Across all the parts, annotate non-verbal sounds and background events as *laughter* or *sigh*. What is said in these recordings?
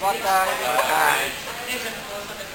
Boa tarde. Boa.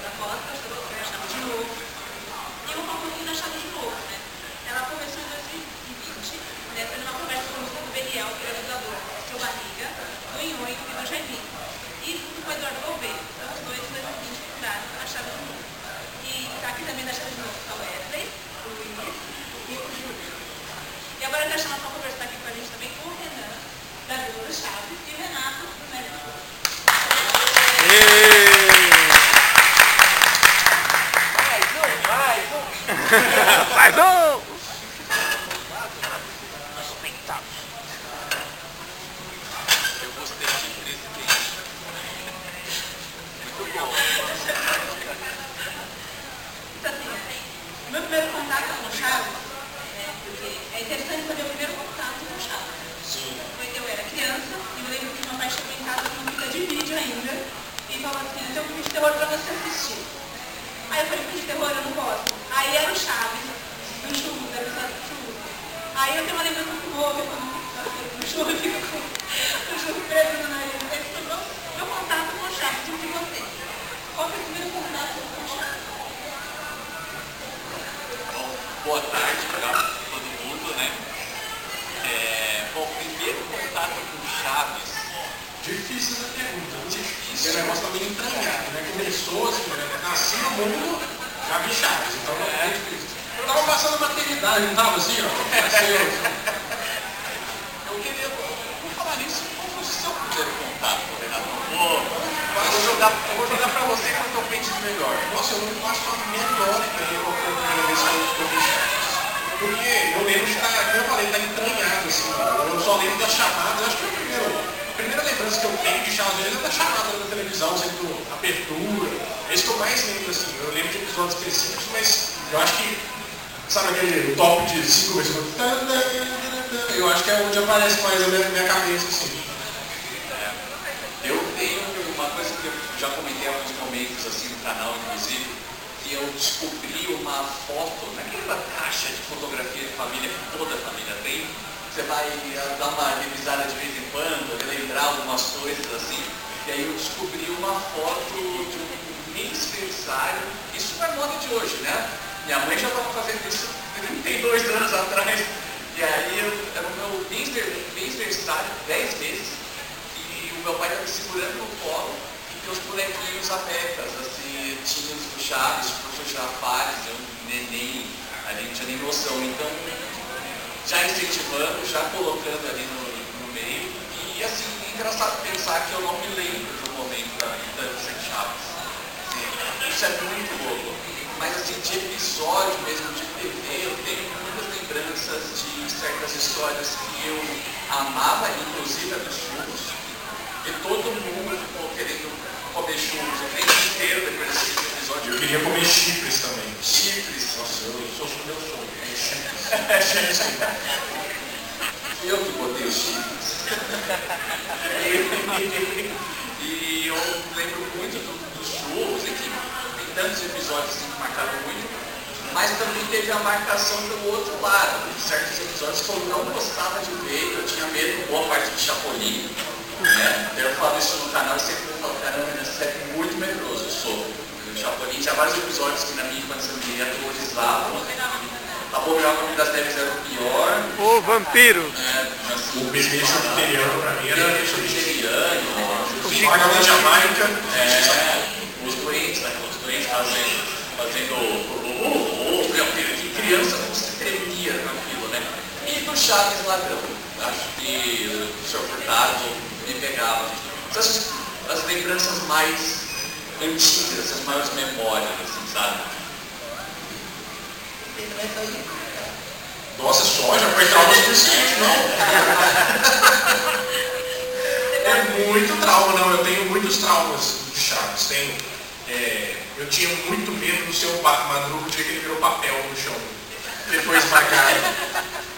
Segurando no colo e tem os bonequinhos apecas, assim, tinha os do Chaves, o professor Girafales, eu, neném, a gente tinha nem noção. Então, já incentivando, já colocando ali no, no meio. E assim, é engraçado pensar que eu não me lembro do momento da vida sem Chaves. Assim, isso é muito louco. Mas assim, de episódio mesmo, de TV, eu tenho muitas lembranças de certas histórias que eu amava, inclusive a dos churros. E todo mundo ficou querendo comer churros o tempo inteiro depois desse episódio. Eu queria comer chifres também. Chifres. Nossa, eu sou meu sonho. É chifres. É, chifres. *laughs* Eu que botei os chifres. e eu lembro muito do- dos churros, e que tem tantos episódios assim, que marcaram muito, mas também teve a marcação pelo outro lado, certos episódios que eu não gostava de ver, eu tinha medo, boa parte de Chapolin. Né? Eu falo isso no canal e sempre falo, caramba, esse é muito medroso, eu sou. O Chapolin tinha vários episódios que na minha infância me aterrorizavam. Abominável Homem das Neves era o pior. Ô, vampiro! Né? Assim, O bebê chupiteriano pra mim era Bebê chupiteriano, O Vagabundo da Jamaica. é, os doentes, né? Os doentes fazendo, fazendo o, o, o, o, de criança você tremia com aquilo, né? E do Chaves Ladrão, acho que o Sr. Furtado me pegava. Essas, as lembranças mais antigas, as maiores memórias, assim, sabe? Nossa, soja, foi trauma suficiente, não. É muito trauma, não. Eu tenho muitos traumas de Chaves. Tenho, é, eu tinha muito medo do seu pa- Madruga o dia que ele virou papel no chão. Depois esmagado.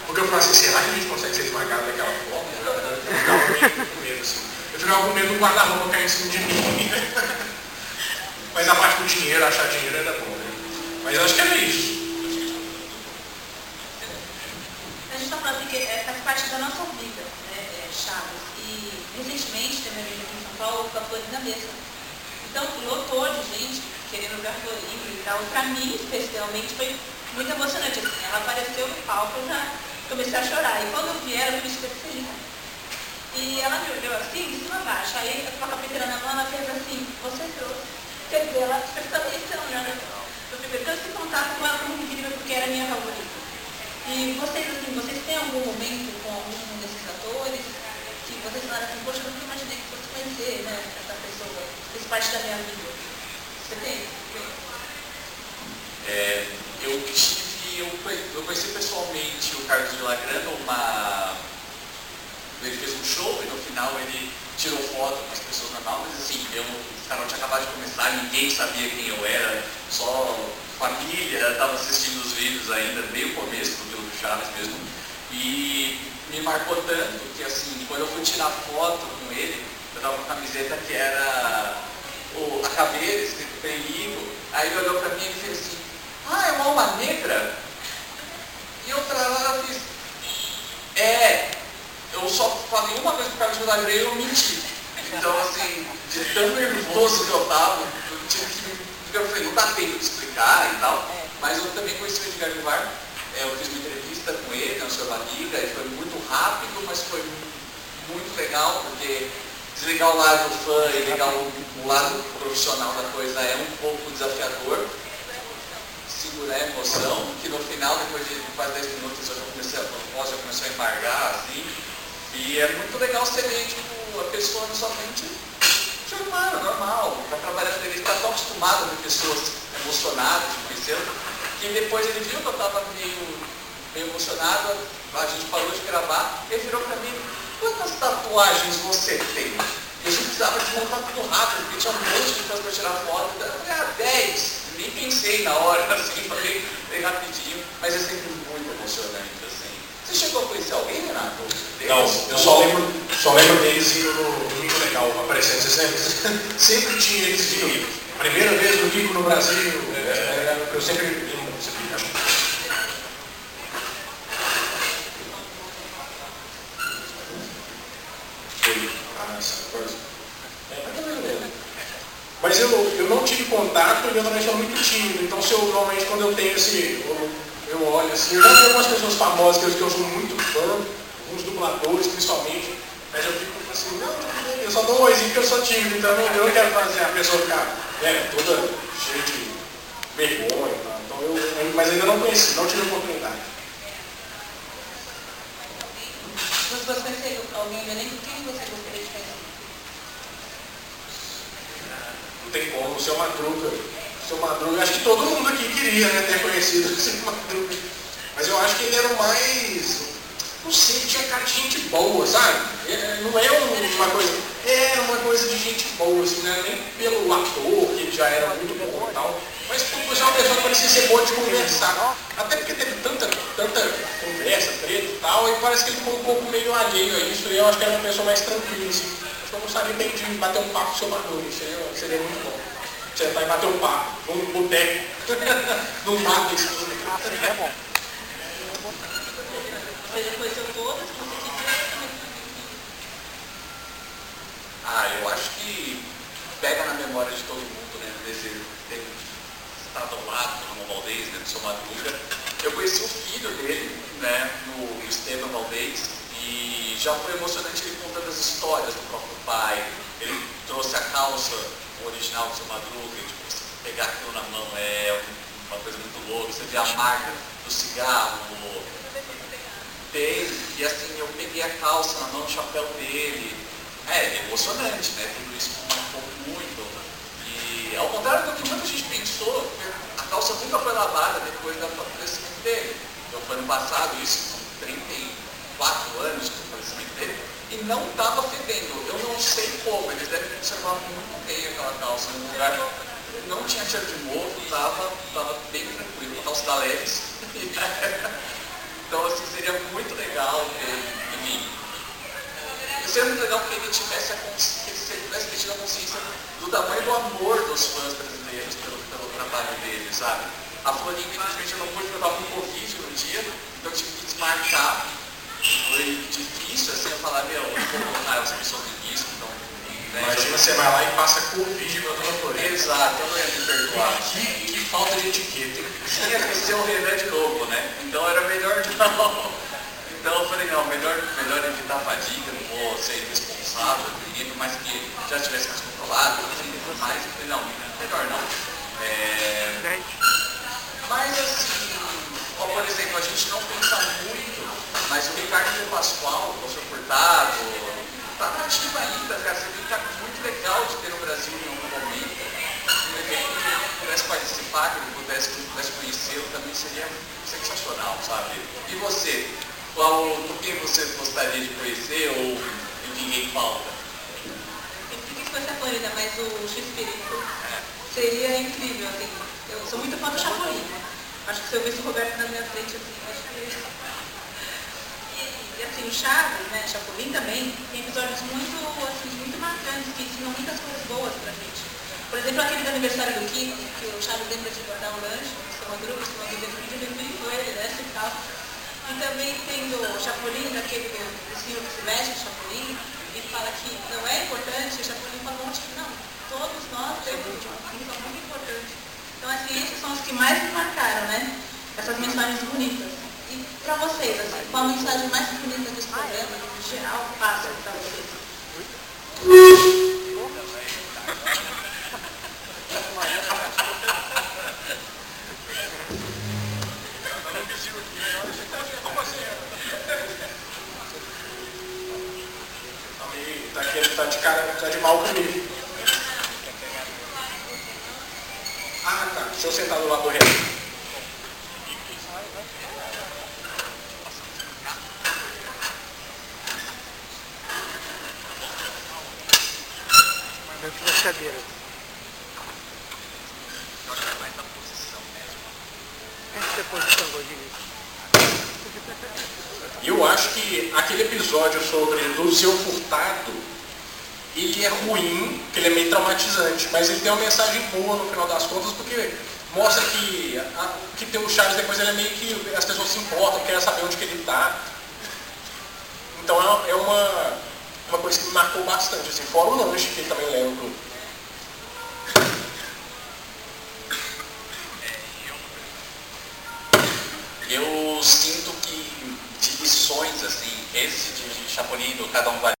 Porque eu falava assim, será que a gente consegue ser esmagado daquela forma? Eu ficava com medo, assim. Eu ficava com medo do guarda-roupa cair em cima de mim. *laughs* Mas a parte do dinheiro, achar dinheiro era bom, né? Mas acho que era isso. A gente está falando porque é, faz parte da nossa vida, né, é, Chaves. E recentemente teve um evento aqui em São Paulo com a Florinda mesmo. Então, lotou de gente querendo ver a Florinda e tal. Para mim, especialmente, foi muito emocionante. Assim, ela apareceu no palco, já comecei a chorar. E quando eu vi ela, eu me feliz. E ela me olhou assim, de cima a baixo. Aí, com a cafeteira na mão, ela fez assim, você trouxe. Quer dizer, ela prestando atenção, né? Eu fiquei tanto esse contato com ela como incrível, porque era minha favorita. E vocês, assim, vocês têm algum momento com algum desses atores que vocês falaram assim, poxa, eu nunca imaginei que fosse conhecer, né, essa pessoa, fez parte da minha vida. Você tem? É, eu eu, eu conheci pessoalmente o Carlos de Lagrana, uma. Ele fez um show e no final ele tirou foto com as pessoas normal, mas assim, eu, o canal tinha acabado de começar, ninguém sabia quem eu era, só família estava assistindo os vídeos ainda, meio começo do Vila do Chaves mesmo. E me marcou tanto que assim, quando eu fui tirar foto com ele, eu tava com uma camiseta que era o, a caveira, escrito perigo, aí ele olhou para mim e fez assim, ah, é uma alma negra? E eu eu fiz, é, eu só falei uma coisa pro Carlos Milagre e eu menti. Então assim, de tão nervoso que eu tava, eu tive que eu falei, não dá tempo de explicar e tal, mas eu também conheci o Edgar Vivar, é, eu fiz uma entrevista com ele, na sua amiga, e foi muito rápido, mas foi muito legal, porque desligar o lado fã e ligar o, o lado profissional da coisa é um pouco desafiador, segurar a emoção, que no final, depois de quase 10 minutos, eu já comecei a voz já começou a embargar, assim, e é muito legal você ver, tipo, a pessoa na sua frente, ser humano, normal, para trabalhar com ele, está tão acostumado com pessoas emocionadas, conhecendo, que depois ele viu que eu estava meio, meio emocionado, a gente parou de gravar, ele virou para mim, quantas tatuagens você tem? E a gente precisava de montar tudo rápido, porque tinha um monte de coisa para tirar foto, eu falei, ah, 10, nem pensei na hora, *laughs* assim, falei, rapidinho, mas é sempre muito emocionante, assim. Você chegou a conhecer alguém, Renato? Não, eu só lembro, só lembro deles indo no Domingo Legal, aparecendo. Você sempre, *laughs* sempre tinha eles de primeira vez no Rico no Brasil, é, eu sempre lembro desse Foi, ah, essa coisa. É, mas eu, eu não tive contato e eu também sou muito tímido. Então, se eu, normalmente, quando eu tenho esse. Eu, eu olho assim, eu já vi algumas pessoas famosas que eu, que sou muito fã, alguns dubladores principalmente, mas eu fico assim, não, eu só dou um oizinho porque eu sou tímido, então eu não quero fazer a pessoa ficar é, toda cheia de vergonha. Tá? Então eu, mas ainda não conheci, não tive oportunidade. Você alguém do elenco? Quem você gostaria de conhecer? Não tem como, o seu Madruga. O seu Madruga, acho que todo mundo aqui queria né, ter conhecido o seu Madruga. Mas eu acho que ele era o mais. Não sei, tinha cara de gente boa, sabe? É, não é uma coisa. Era uma coisa de gente boa, assim, era nem pelo ator, que ele já era muito bom e tal. Mas por ser uma pessoa que parecia ser boa de conversar. Até porque teve tanta, tanta conversa, treta e tal, e parece que ele ficou um pouco meio alheio a isso, e eu acho que era uma pessoa mais tranquila, assim. Acho que eu gostaria bem de bater um papo com o seu Madruga, seria, seria muito bom. Sentar e bater um papo, num boteco, *laughs* num bar da esquina. É bom. Você conheceu todas? Você queria Ah, eu acho que pega na memória de todo mundo, né? Desse ter estado ao lado do Valdez, né? Do seu Madruga. Eu conheci o filho dele, né? No Esteban Valdez já foi emocionante ele contando as histórias do próprio pai. Ele trouxe a calça original do seu Madruga, tipo, você pegar aquilo na mão é uma coisa muito louca. Você vê a marca do cigarro. Tem, e assim, eu peguei a calça na mão, o chapéu dele. É, é emocionante, né? Tudo isso marcou muito. E ao contrário do que muita gente pensou, a calça nunca foi lavada depois da falecimento dele. Então foi no passado, isso com 31 quatro anos que o dele, e não estava fedendo. Eu não sei como, eles devem conservar muito bem aquela calça né? no lugar. Não tinha cheiro de mofo, estava tava bem tranquilo, a calça da Leves. *laughs* então assim, seria muito legal ter em mim. Seria muito legal que ele tivesse a consciência, ele tivesse tido a consciência do tamanho do amor dos fãs brasileiros pelo, pelo trabalho dele, sabe? A Florinha, infelizmente, eu não pude levar um Covid no dia, então eu tive que desmarcar foi difícil assim, eu falar, meu, eu vou colocar as pessoas são risco, então. Né, Imagina então, você vai lá e passa Covid pra dona Florinda. Exato, eu não ia me perdoar. Que, que falta de etiqueta. Tinha que ser um remédio novo, né? Então era melhor *laughs* não. Então eu falei, não, melhor, melhor evitar a fadiga, não vou ser responsável, menino, mas que já tivesse mais controlado, mais, eu falei, não, melhor não. É... Mas assim, ó, por exemplo, a gente não pensa muito mas o Ricardo Pascoal, o professor Furtado, tá nativa ainda, cara, seria tá muito legal de ter no Brasil em algum momento. De repente, que ele pudesse participar, que ele pudesse, que ele pudesse conhecê-lo, também seria sensacional, sabe? E você? Qual, quem você gostaria de conhecer ou ninguém falta? Eu queria que fosse a Florida, mas o X-Espírito seria incrível, assim. Eu sou muito fã do Chapolin? Acho que se eu visse o Roberto na minha frente, assim. E, assim, o Chaves, né, Chapolin também, tem episódios muito, assim, muito marcantes, que ensinam muitas coisas boas pra gente. Por exemplo, aquele do aniversário do Kiko, que o Chaves lembra de guardar um lanche, o seu Madruga, o seu Madruga dentro de com ele, né, e tal. E também tem o Chapolin, daquele do, do senhor que se veste, o Chapolin, e fala que não é importante, o Chapolin fala um que não, todos nós temos um Chapolin, são muito importantes. Então, assim, esses são os que mais me marcaram, né? Essas mensagens bonitas. E para vocês, assim, qual a mensagem mais bonita desse programa, em geral, passa para vocês? Tá, aqui, tá de cara, tá de mal comigo. Ah, tá. Deixa eu sentar do lado do reto. Dentro das cadeiras. Essa é a posição, Godinho. E eu acho que aquele episódio sobre o seu furtado, ele é ruim, que ele é meio traumatizante, mas ele tem uma mensagem boa no final das contas, porque mostra que, a- que tem o Charles depois ele é meio que as pessoas se importam, querem saber onde que ele está. Então é, é uma, uma coisa que me marcou bastante, assim, fora o lanche que ele também leva pro, Eu sinto que de lições, assim, esse de Chapolin do Cada Um Vale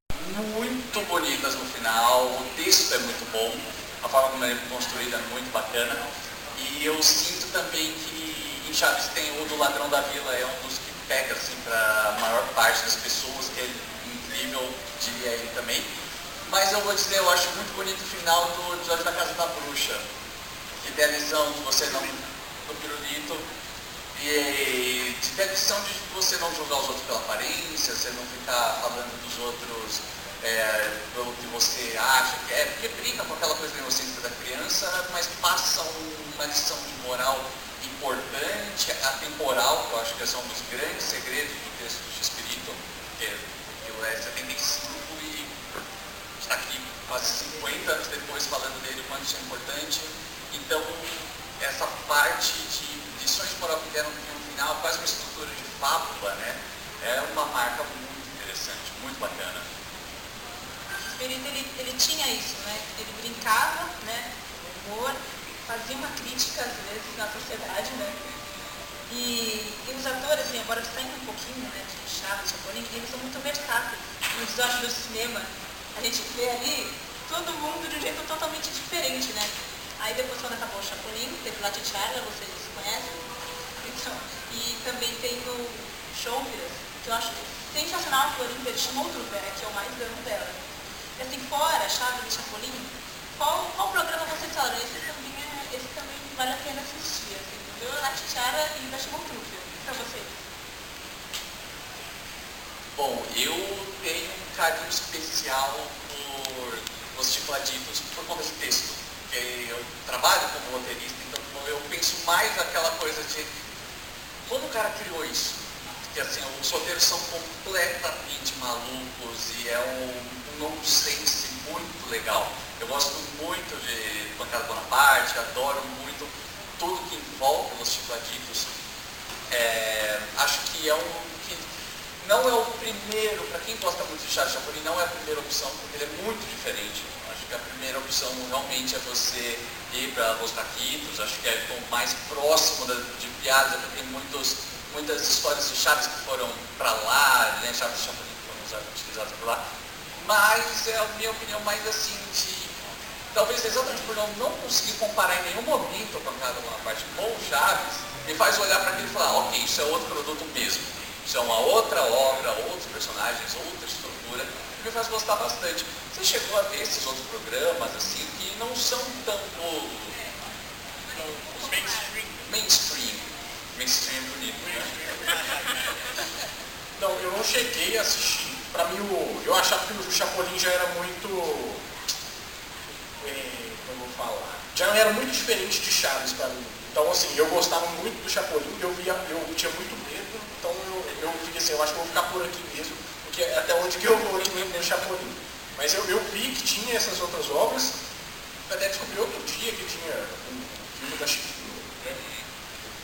muito bonitas no final, o texto é muito bom, a forma como ele é construída é muito bacana. E eu sinto também que em Chaves tem o do Ladrão da Vila, é um dos que pega assim para a maior parte das pessoas, que é incrível, diria ele também. Mas eu vou dizer, eu acho muito bonito o final do episódio da Casa da Bruxa, que a lição de você não, do pirulito, e ter a lição de você não julgar os outros pela aparência, você não ficar falando dos outros é, pelo que você acha que é, porque brinca com aquela coisa inocência da criança, mas passa um- uma lição de moral importante, atemporal, que eu acho que é um dos grandes segredos do texto do Espírito, que é, que é 75 e está aqui quase 50 anos depois falando dele, o quanto isso é importante. Então, essa parte de lições moral que deram no final, quase uma estrutura de fábula, né? É uma marca muito interessante, muito bacana. O Espírito, ele, ele tinha isso, né? Ele brincava, né? Humor, fazia uma crítica, às vezes, na sociedade, né? E, e os atores, assim, agora saindo um pouquinho, né, Chapolin, eles são muito versáteis. No desastre do cinema, a gente vê ali todo mundo de um jeito totalmente diferente, né? Aí depois quando acabou o Chapolin, teve La Tcharla, vocês conhecem? Então, e também tem o Showbiz, que eu acho sensacional, a Florinda, ele chamou o Truber, que é o mais amo dela. E assim, fora Chaves e Chapolin, qual, qual programa vocês falaram? Esse também, é, esse também vale a pena assistir, assim, entendeu? La Tcharla e da chamou o Truber, pra vocês. Bom, eu tenho um carinho especial por Os Chifladitos, por conta de texto. Porque eu trabalho como roteirista, então eu penso mais naquela coisa de como o cara criou isso. Porque assim, os roteiros são completamente malucos e é um, um nonsense muito legal. Eu gosto muito de Bancada Bonaparte, adoro muito tudo que envolve os Chifladitos. É, acho que é um não é o primeiro, para quem gosta muito de Charles Chapolin, não é a primeira opção, porque ele é muito diferente. Acho que a primeira opção realmente é você ir para Los Taquitos, acho que é o mais próximo da, de piadas, porque tem muitos, muitas histórias de Chaves que foram para lá, né, Chaves Chapolin foram utilizadas por lá, mas é a minha opinião mais assim de talvez exatamente por não, não conseguir comparar em nenhum momento com cada uma parte com o Chaves, me faz olhar para aquilo e falar, ok, isso é outro produto mesmo. Isso é uma outra obra, outros personagens, outra estrutura, me faz gostar bastante. Você chegou a ver esses outros programas, assim, que não são tanto Os mainstream. mainstream. Mainstream é bonito, né? *laughs* Não, eu não cheguei a assistir. Pra mim, o, eu achava que o Chapolin já era muito. É, como eu vou falar? Já era muito diferente de Chaves pra mim. Então, assim, eu gostava muito do Chapolin, eu, via, eu tinha muito medo, então eu, eu fiquei assim, eu acho que eu vou ficar por aqui mesmo, porque é até onde que eu vou aqui no Chapolin. Mas eu, eu vi que tinha essas outras obras, até descobri outro dia que tinha um filme da Chiquinho, né?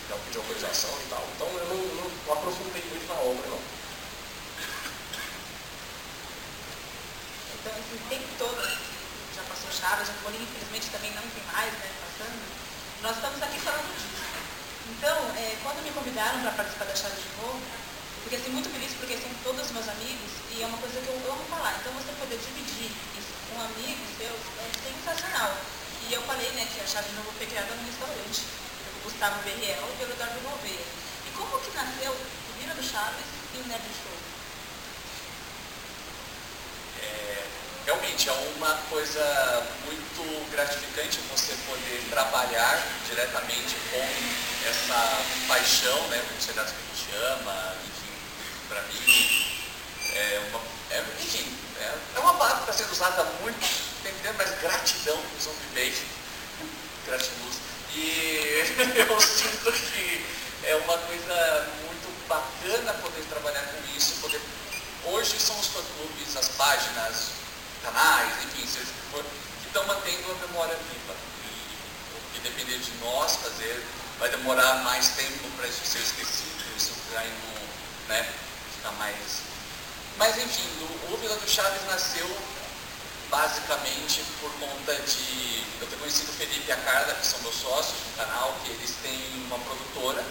Já pedi autorização e tal. Então eu não, não, não aprofundei muito na obra, não. Então, esse tempo todo, já passou Chaves, a Polina infelizmente também não tem mais, né, passando. Nós estamos aqui falando disso. Então, é, quando me convidaram para participar da Chaves de novo, fiquei assim, muito feliz porque são todos meus amigos e é uma coisa que eu amo falar. Então, você poder dividir isso com amigos seus é sensacional. E eu falei, né, que a Chaves de novo foi criada no restaurante, pelo Gustavo Berriel e pelo Dardo Gouveia. E como que nasceu o Vira do Chaves e o Nerd Show? É, realmente é uma coisa muito gratificante você poder trabalhar diretamente com essa paixão, né, por sociedades que a gente ama, enfim, para mim é uma, é, enfim, é, é uma palavra que está sendo usada muito tempo, mas gratidão, de bem, gratiluz. E *laughs* eu sinto que é uma coisa muito bacana poder trabalhar com isso, poder Hoje são os fã-clubes, as páginas, canais, enfim, seja o que for, que estão mantendo a memória viva. E que depender de nós fazer, vai demorar mais tempo para isso ser esquecido, isso vai no, né, mais... Mas enfim, o, o Vila do Chaves nasceu basicamente por conta de... Eu tenho conhecido o Felipe e a Carla, que são meus sócios no canal, que eles têm uma produtora,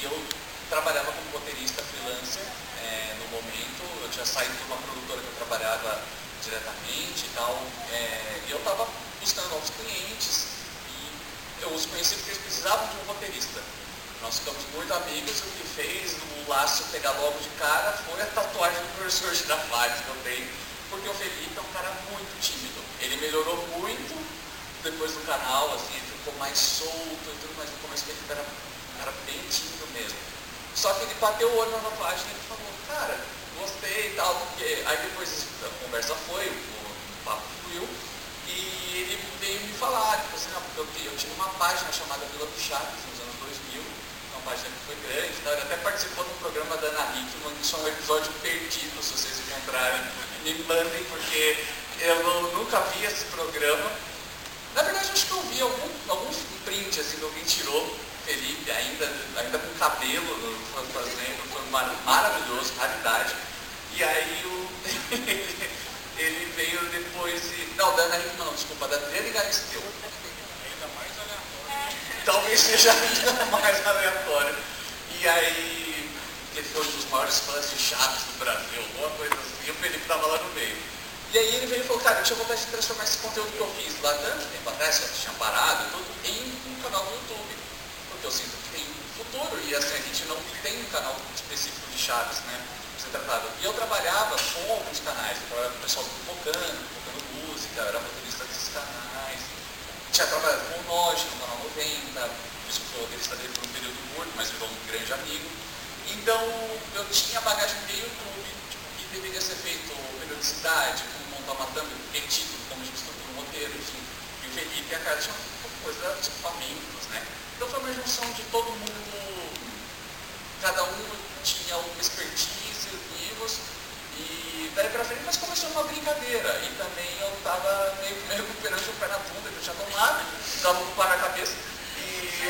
e eu trabalhava como roteirista freelancer é, no momento, eu tinha saído de uma produtora que eu trabalhava diretamente e tal, é, e eu estava buscando novos clientes e eu os conheci porque eles precisavam de um roteirista. Nós ficamos muito amigos o que fez o laço pegar logo de cara foi a tatuagem do professor Girafales que tenho, porque o Felipe é um cara muito tímido. Ele melhorou muito depois do canal, assim, ficou mais solto e tudo, mas no começo ele era, era bem tímido mesmo. Só que ele bateu o olho na página e ele falou, cara, gostei e tal, porque aí depois a conversa foi, o papo fluiu, e ele veio me falar, tipo assim, porque eu, eu tinha uma página chamada Vila do Chaves nos anos 2000, uma que foi grande, então ele até participou do programa da Ana Hickman, isso é um episódio perdido, se vocês encontrarem, me mandem, porque eu nunca vi esse programa. Na verdade, acho que eu vi algum, alguns prints assim, que alguém tirou, Felipe, ainda, ainda com cabelo fazendo, foi mar, maravilhoso, raridade. E aí o, *laughs* ele veio depois e. Não, da Ana Hickman não, desculpa, da Adriane Galisteu. Talvez seja ainda *laughs* mais aleatório. E aí ele foi um dos maiores fãs de Chaves do Brasil, alguma coisa assim, o Felipe estava lá no meio. E aí ele veio e falou, cara, eu tinha vontade de transformar esse conteúdo que eu fiz lá tanto tempo atrás, que tinha parado e tudo, em um canal no YouTube porque eu sinto que tem futuro e assim, a gente não tem um canal específico de chaves, né? Ser tratado. E eu trabalhava com alguns canais, com o pessoal do Tocando, tocando música, era canais. Tinha trabalhado com o Noge no canal 90, isso foi roteirista dele por um período curto, mas virou um grande amigo. Então eu tinha bagagem de YouTube, tipo, que deveria ser feito periodicidade, como montar uma thumb, que título, como a gente estrutura um roteiro, enfim. E o Felipe e a cara tinham coisa tipo amigos, né? Então foi uma junção de todo mundo, cada um tinha uma expertise, livros, e daí pra frente, mas começou uma brincadeira. E também eu estava meio que recuperando o pé na bunda, que eu tinha tomado, estava com o par na cabeça. E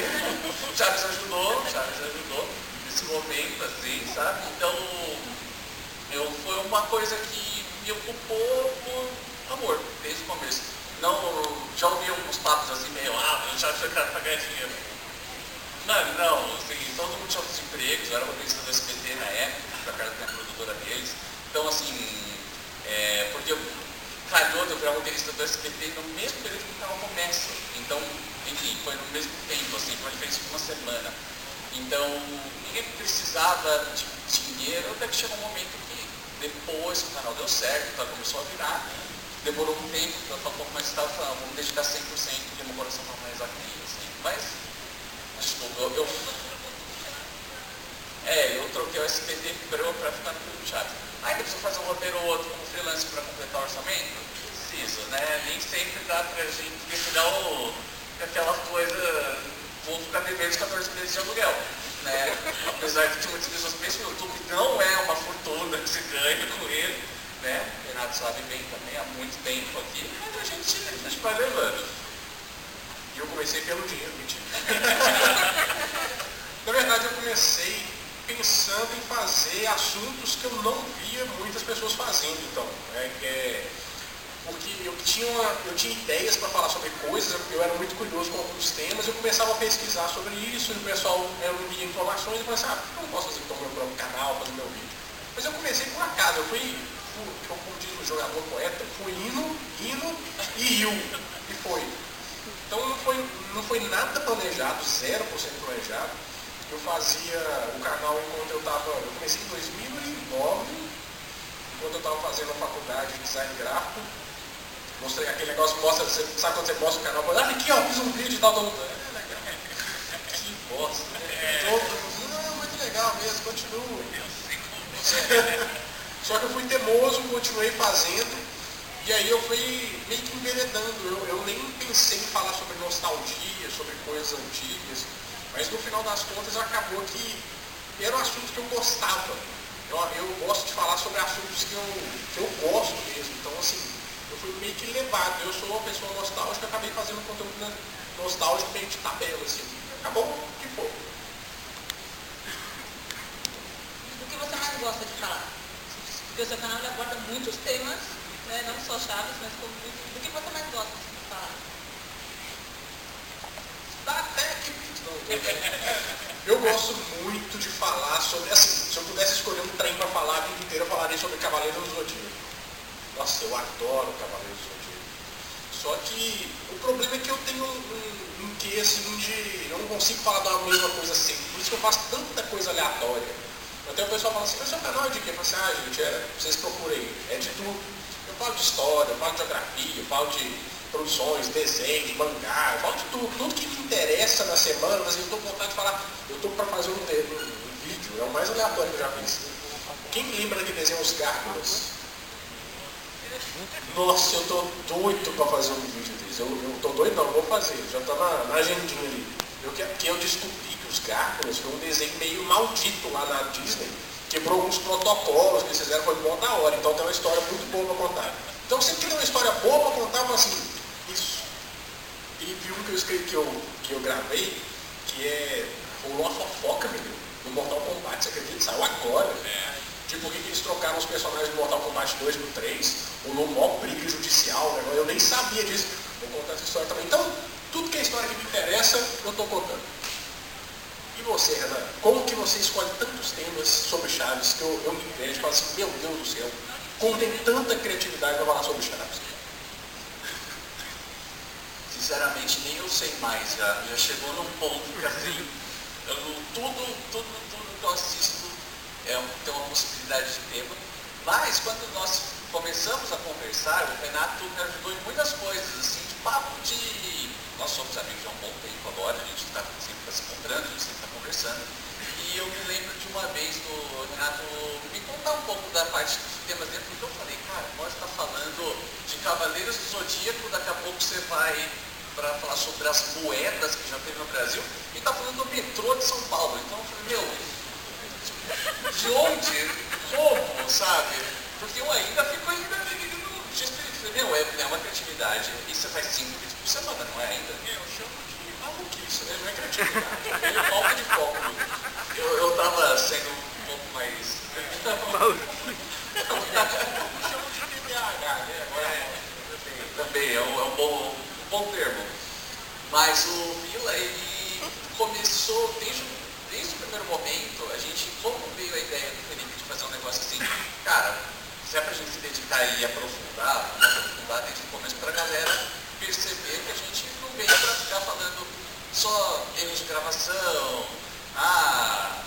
o *laughs* Chaves ajudou, o Chaves ajudou nesse momento, assim, sabe? Então, uma coisa que me ocupou por amor, desde o começo. Não, já ouvi alguns papos assim meio, ah, eu já achei que era pra ganhar dinheiro. Mano, não, assim, todo mundo tinha outros empregos, eu era motorista do SBT na época, da casa da produtora deles. Então, assim, é, porque calhou de eu virar motorista do SBT no mesmo período que o canal começa. Então, enfim, foi no mesmo tempo, assim, foi diferença de uma semana. Então, ninguém precisava de dinheiro, até que chegou um momento que depois que o canal deu certo, então começou a virar, demorou um tempo, eu falei um pouco mais estava falando, vamos dedicar 100% porque meu coração estava mais aqui, assim. Mas, desculpa, eu, eu é, eu troquei o SBT para ficar Clube Teatro. Aí preciso fazer um roteiro ou outro como freelance para completar o orçamento? Preciso, né? Nem sempre dá para a gente o, aquela coisa, vou ficar devendo os 14 meses de aluguel. Né? Apesar de que muitas pessoas pensam que o YouTube não é uma fortuna que se ganha com ele. Né? O Renato sabe bem também, há muito tempo aqui, mas a gente, a gente vai levando. E eu comecei pelo dinheiro, mentira. *laughs* Na verdade, eu comecei pensando em fazer assuntos que eu não via muitas pessoas fazendo, então. É, é, porque eu tinha, uma, eu tinha ideias para falar sobre coisas, eu era muito curioso com alguns temas, eu começava a pesquisar sobre isso, e o pessoal eu envia informações, e pensava, ah, eu não posso fazer então meu próprio canal, fazer meu vídeo. Mas eu comecei por acaso, eu fui, como diz o jogador poeta, fui indo, indo e iu, e foi. Então não foi, não foi nada planejado, 0% planejado. Eu fazia o canal enquanto eu estava, eu comecei em 2009, enquanto eu estava fazendo a faculdade de design gráfico. Mostrei aquele negócio, mostra, você, sabe quando você mostra o canal, olha aqui, ó, fiz um vídeo e tal, todo *laughs* mundo. É, que bosta, né? Todo mundo, não, muito legal mesmo, continua. *laughs* Só que eu fui temoso, continuei fazendo, e aí eu fui meio que enveredando. Eu, eu nem pensei em falar sobre nostalgia, sobre coisas antigas. Mas no final das contas acabou que era um assunto que eu gostava. Eu, eu gosto de falar sobre assuntos que eu, que eu gosto mesmo. Então, assim, eu fui meio que levado. Eu sou uma pessoa nostálgica, acabei fazendo conteúdo nostálgico meio de tabela, assim. Acabou que foi. O que você mais gosta de falar? Porque o seu canal aborda muitos temas, né? não só chaves, mas como muito. Do que você mais gosta de falar? Da técnica eu gosto muito de falar sobre, assim, se eu pudesse escolher um trem para falar a vida inteira, eu falaria sobre Cavaleiro do Zodíaco. Nossa, eu adoro Cavaleiro do Zodíaco. Só que o problema é que eu tenho um, um, quê assim de. Eu não consigo falar da mesma coisa sempre. Por isso que eu faço tanta coisa aleatória. Até o pessoal fala assim, mas seu canal é de quê? Eu falo assim, ah gente, é, vocês procurem, é de tudo. Eu falo de história, eu falo de geografia, eu falo de produções, desenhos, mangá, falo de tudo, tudo que me interessa na semana, mas eu estou com vontade de falar, eu estou para fazer um, um, vídeo, é o mais aleatório que eu já fiz. Quem lembra daquele desenho Os Gárgulas? Nossa, eu estou doido para fazer um vídeo desse. Eu estou doido não, vou fazer, já está na, na agendinha ali. Eu, que eu descobri que os Gárgulas foi um desenho meio maldito lá na Disney, quebrou alguns protocolos que eles fizeram, foi bom da hora, então tem uma história muito boa para contar. Então sempre que tem uma história boa para contar, eu assim. E vi um que eu escrevi, que eu, que eu gravei, que é rolou uma fofoca, menino, no Mortal Kombat, você acredita? Saiu agora. É. Tipo, por que eles trocaram os personagens do Mortal Kombat 2 no 3? Rolou maior briga judicial, né? eu nem sabia disso. Vou contar essa história também. Então, tudo que é história que me interessa, eu estou contando. E você, Renan, como que você escolhe tantos temas sobre Chaves que eu, eu me invejo e falo assim, meu Deus do céu, como tem tanta criatividade para falar sobre Chaves? Sinceramente, nem eu sei mais. Já, já chegou num ponto que assim, eu, tudo, tudo, tudo que eu assisto é, tem uma possibilidade de tema. Mas quando nós começamos a conversar, o Renato me ajudou em muitas coisas, assim, de papo de. Nós somos amigos há um bom tempo agora, a gente está sempre tá se encontrando, a gente sempre está conversando. E eu me lembro de uma vez do Renato me contar um pouco da parte dos temas dentro, então eu falei, cara, pode estar falando de Cavaleiros do Zodíaco, daqui a pouco você vai para falar sobre as moedas que já teve no Brasil, e está falando do metrô de São Paulo. Então eu falei, meu, de onde? Como, sabe? Porque eu ainda fico ainda no espírito. Meu, é, é uma criatividade. E você é faz cinco vídeos por semana, não é ainda? É, eu chamo de maluquice, né? Não é criatividade. É falta de foco. Eu, estava sendo um pouco mais. Maluquice. *laughs* Né? É. Também é um, é um bom termo. Mas o Vila, ele começou desde, desde o primeiro momento, a gente, como veio a ideia do Felipe de fazer um negócio assim, cara, se é pra gente se dedicar e aprofundar, aprofundar desde o começo pra galera perceber que a gente não veio pra ficar falando só erros de gravação, ah,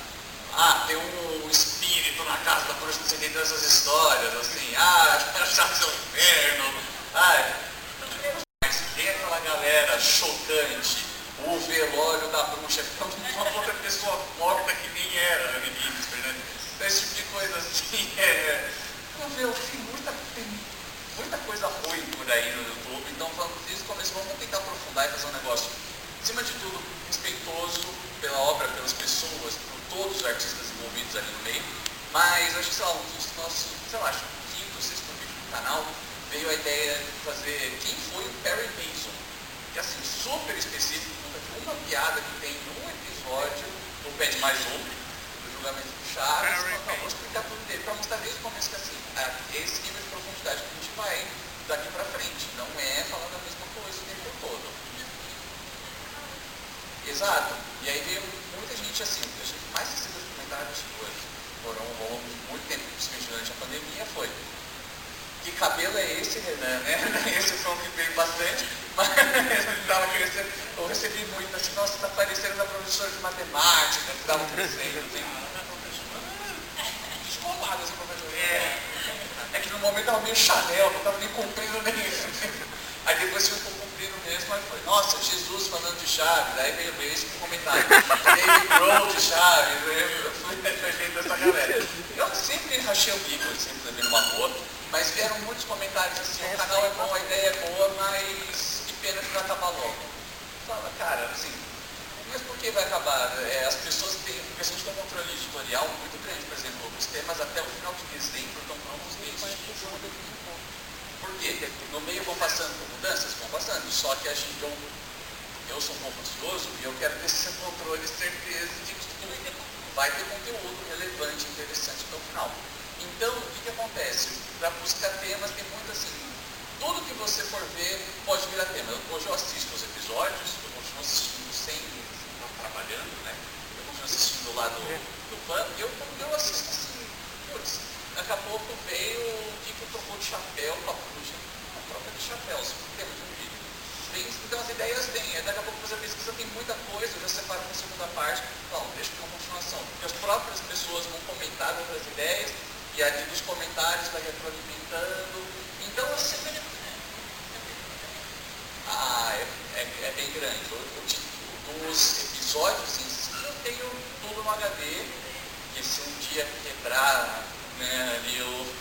ah, tem um espírito na casa da sei nem dessas histórias, assim, ah, *laughs* achar seu inferno, ah, mas tem aquela galera chocante, o velório da bruxa, uma outra pessoa morta que nem era, amiguinhos, Fernando, esse tipo de coisa assim, *laughs* é, não ver, tem muita, tem muita coisa ruim por aí no YouTube, então vamos, desde o começo, vamos tentar aprofundar e fazer um negócio, acima de tudo, respeitoso pela obra, pelas pessoas, todos os artistas envolvidos ali no meio, mas acho que, sei lá, um dos nossos, sei lá, acho que quinto, sexto vídeo do canal, veio a ideia de fazer quem foi o Perry Mason, que assim, super específico, uma piada que tem num episódio, no Pede Mais Um, do julgamento do Chaves, então, vou explicar tudo dele, para mostrar desde o começo que assim, é esse nível de profundidade que a gente vai daqui para frente, não é falando a mesma coisa o tempo todo. Exato. E aí veio muita gente assim, a gente mais recebeu os comentários hoje, foram ao longo de muito tempo, principalmente durante a pandemia, foi que cabelo é esse, Renan, né? *laughs* Esse foi um que veio bastante, *laughs* mas estava crescendo, eu recebi muito, assim, nossa, está parecendo da professora de matemática, que estava crescendo, assim, descolado essa professora. É, é que no momento estava meio Chanel, não estava nem cumprindo nem isso. Aí depois ficou cumprindo mesmo, aí foi, nossa, Jesus falando de Chaves, aí veio, veio esse comentário, David Grohl de Chaves, eu fui defendendo essa galera. Eu sempre rachei o bico, sempre levei numa boa, mas vieram muitos comentários assim, o canal é bom, a ideia é boa, mas que pena que vai acabar logo. Fala, cara, assim, mas por que vai acabar? É, as pessoas têm, tem um controle editorial muito grande, por exemplo, os temas até o final de dezembro estão prontos mesmo. Por quê? No meio vão passando mudanças? Vão passando. Só que a gente, eu, eu sou um ansioso e eu quero ter esse *laughs* controle, certeza de que vai ter conteúdo relevante, interessante até o final. Então, o que, que acontece? Para buscar temas, tem muito assim, tudo que você for ver pode virar tema. Hoje eu assisto os episódios, eu continuo assistindo sem estar trabalhando, né? Eu continuo assistindo lá do, do PAN, e eu, eu assisto assim, putz, daqui a pouco veio o que que trocou de chapéu com a bruxa. Uma troca de chapéus, tem muito vídeo. Tem, então as ideias aí daqui a pouco você pesquisa, tem muita coisa, eu já separo para a segunda parte, não, deixa para uma continuação. Porque as próprias pessoas vão comentar outras ideias, e ali nos comentários vai retroalimentando. Então assim, ah, é, é, é bem grande. O, o, dos episódios em si eu tenho tudo no HD, que se um dia quebrar né, ali eu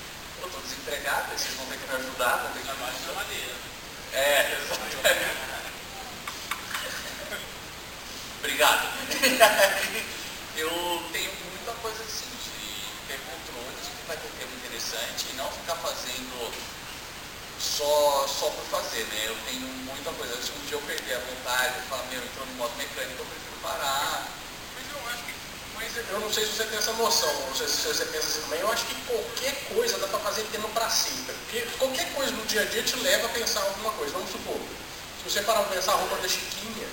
estou desempregado, vocês vão ter que me ajudar, vão ter que me ajudar. maneira. É, exatamente. Obrigado. eu tenho muita coisa assim de ter controle de que vai ter tema interessante e não ficar fazendo só, só por fazer, né? Eu tenho muita coisa. Se um dia eu perder a vontade, eu falar, meu, entrou no modo mecânico, eu prefiro parar. Mas eu acho que mas eu não sei se você tem essa noção, não sei se você pensa assim também. Eu acho que qualquer coisa dá para fazer tema para sempre. Porque qualquer coisa no dia a dia te leva a pensar alguma coisa. Vamos supor, se você parar para pensar a roupa da Chiquinha,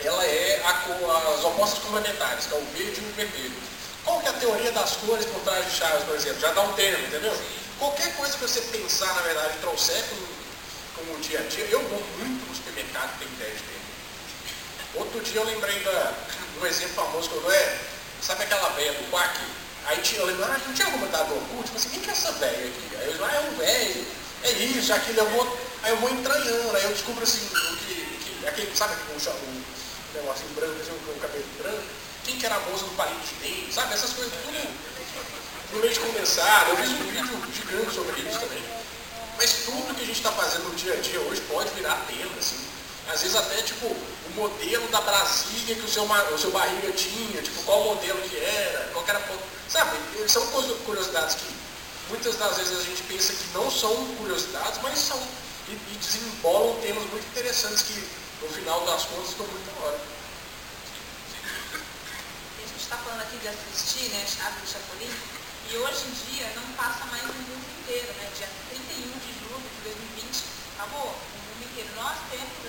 ela é a, as opostas complementares, que é o verde e o vermelho. Qual que é a teoria das cores por trás de Chaves, por exemplo? Já dá um termo, entendeu? Qualquer coisa que você pensar, na verdade, trouxer como, o dia a dia, eu vou muito no supermercado que tem ideia de termo. Outro dia eu lembrei da, um exemplo famoso que eu dou é Sabe aquela velha do parque? Aí tinha, eu lembro, ah, não tinha comentado no Orkut? Tipo assim, quem que é essa velha aqui? Aí eu ah, é um velho, é isso, é aquilo, eu vou, aí eu vou entranhando, aí eu descubro assim, o que, que aquele, sabe aquele um, um negocinho branco, assim, um cabelo branco, quem que era a moça do palito de dente, sabe? Essas coisas tudo no leite condensado, eu fiz um vídeo gigante sobre isso também. Mas tudo que a gente está fazendo no dia a dia hoje pode virar tema, assim. Às vezes até tipo o modelo da Brasília que o seu, o seu barriga tinha, tipo qual modelo que era, qual era. Sabe, são curiosidades que muitas das vezes a gente pensa que não são curiosidades, mas são. E, e desembolam temas muito interessantes que no final das contas estão muito da hora. A gente está falando aqui de assistir, né, Chaves do Chapolin, e hoje em dia não passa mais no mundo inteiro, né? Dia 31 de julho de 2020, acabou o mundo inteiro. Nós temos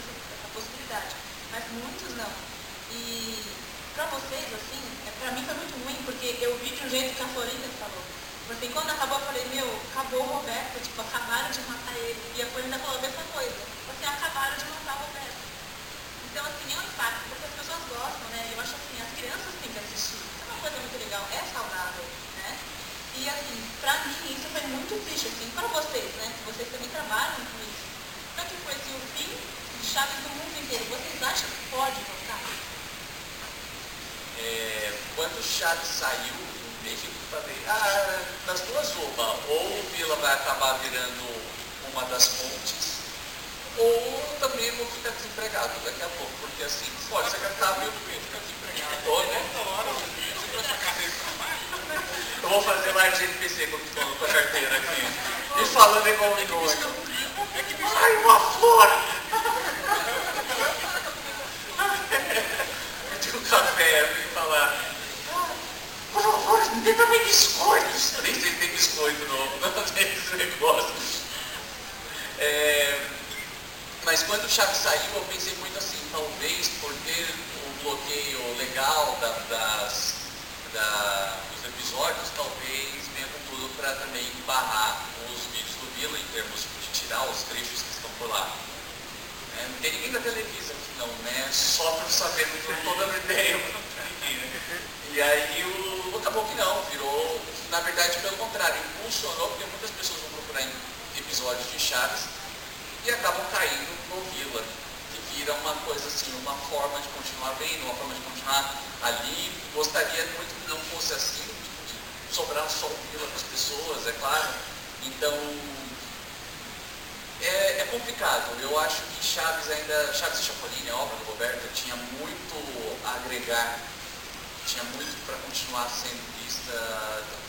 pra vocês, assim, é, pra mim foi muito ruim, porque eu vi de um jeito que a Florinda falou. Porque quando acabou, eu falei, meu, acabou o Roberto, tipo, acabaram de matar ele. E a Florinda falou a mesma coisa. Porque acabaram de matar o Roberto. Então, assim, é um impacto, porque as pessoas gostam, né? Eu acho assim, as crianças têm que assistir. É uma coisa muito legal, é saudável, né? E assim, pra mim isso foi muito triste, assim, para vocês, né? Vocês também trabalham com isso. É que foi assim, o fim de Chaves do mundo inteiro? Vocês acham que pode voltar? É, quando o Chaves saiu, desde que falei, ah, das duas uma, ou o Vila vai acabar virando uma das fontes, ou também vou ficar desempregado daqui a pouco, porque assim, pode ser que acabe o fica desempregado. Tô, né? Eu vou fazer mais de NPC com com a carteira aqui. E falando igual um doido. Ai, uma flor! Pedir um café e falar. Por dê também biscoitos. Eu nem sei se tem biscoito novo, não tem esse negócio. É, mas quando o Chaves saiu, eu pensei muito assim, talvez por ter o bloqueio legal da, das, da, dos episódios, talvez venha com tudo para também barrar os vídeos do Vila em termos de tirar os trechos que estão por lá. É, não tem ninguém da Televisa aqui não, né? Só para saber, não estou dando ideia para ninguém, né? E aí o, acabou que não, virou, na verdade, pelo contrário, impulsionou, porque muitas pessoas vão procurar episódios de Chaves e acabam caindo no Vila, que vira uma coisa assim, uma forma de continuar vendo, uma forma de continuar ali. Gostaria muito que não fosse assim, de sobrar só o Vila para as pessoas, é claro. Então, é, é, complicado. Eu acho que Chaves ainda, Chaves e Chapolin, a obra do Roberto, tinha muito a agregar, tinha muito para continuar sendo vista.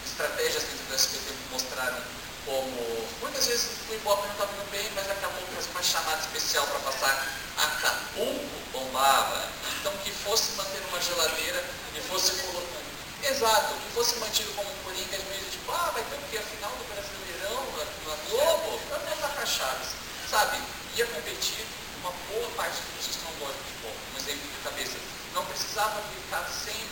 Estratégias dentro do SBT mostraram como muitas vezes o Ibope não estava indo bem, mas acabou com uma chamada especial para passar Acapulco bombava. Então que fosse manter uma geladeira e fosse colocando. Exato, que fosse mantido como um Corinthians meio tipo, ah, vai ter o que? A final do Brasileirão na, Globo? Vai voltar para Chaves. Sabe? Ia competir uma boa parte do sistema lógico de futebol. Um exemplo de cabeça. Não precisava ficar sempre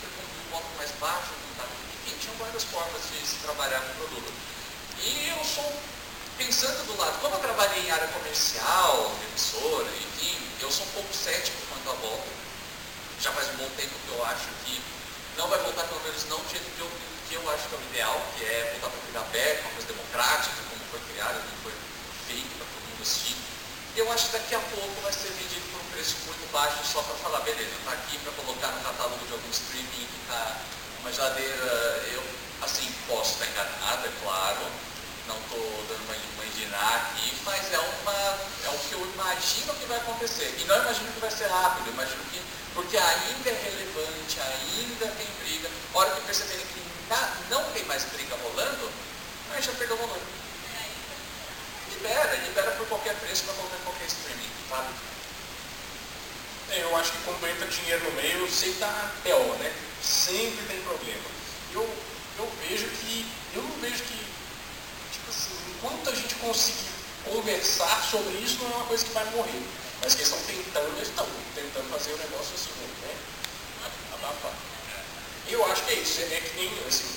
com um bloco mais baixo, enfim, tinham várias formas de se trabalhar no produto. E eu sou, pensando do lado, como eu trabalhei em área comercial, emissora, enfim, eu sou um pouco cético quanto à volta. Já faz um bom tempo que eu acho que não vai voltar, pelo menos não do jeito que eu, que eu acho que é o ideal, que é voltar para vida aberta, uma coisa democrática, como foi criada, como foi feito para todo mundo assistir. Eu acho que daqui a pouco vai ser vendido por um preço muito baixo só para falar, beleza, está aqui para colocar no catálogo de algum streaming que está uma geladeira, eu assim, posso estar enganado, é claro, não estou dando uma, uma aqui, mas é, uma, é o que eu imagino que vai acontecer. E não imagino que vai ser rápido, imagino que, porque ainda é relevante, ainda tem briga. A hora que perceberem que não tem mais briga rolando, aí já perdeu o valor. Libera, libera por qualquer preço para qualquer, qualquer streaming, sabe? É, eu acho que quando entra dinheiro no meio, sempre dá PO, né? Sempre tem problema. Eu, eu vejo que, eu não vejo que enquanto a gente conseguir conversar sobre isso, não é uma coisa que vai morrer. Mas que estão tentando, eles estão tentando fazer o negócio assim, né? Abafar. Eu acho que é isso. É que nem, assim,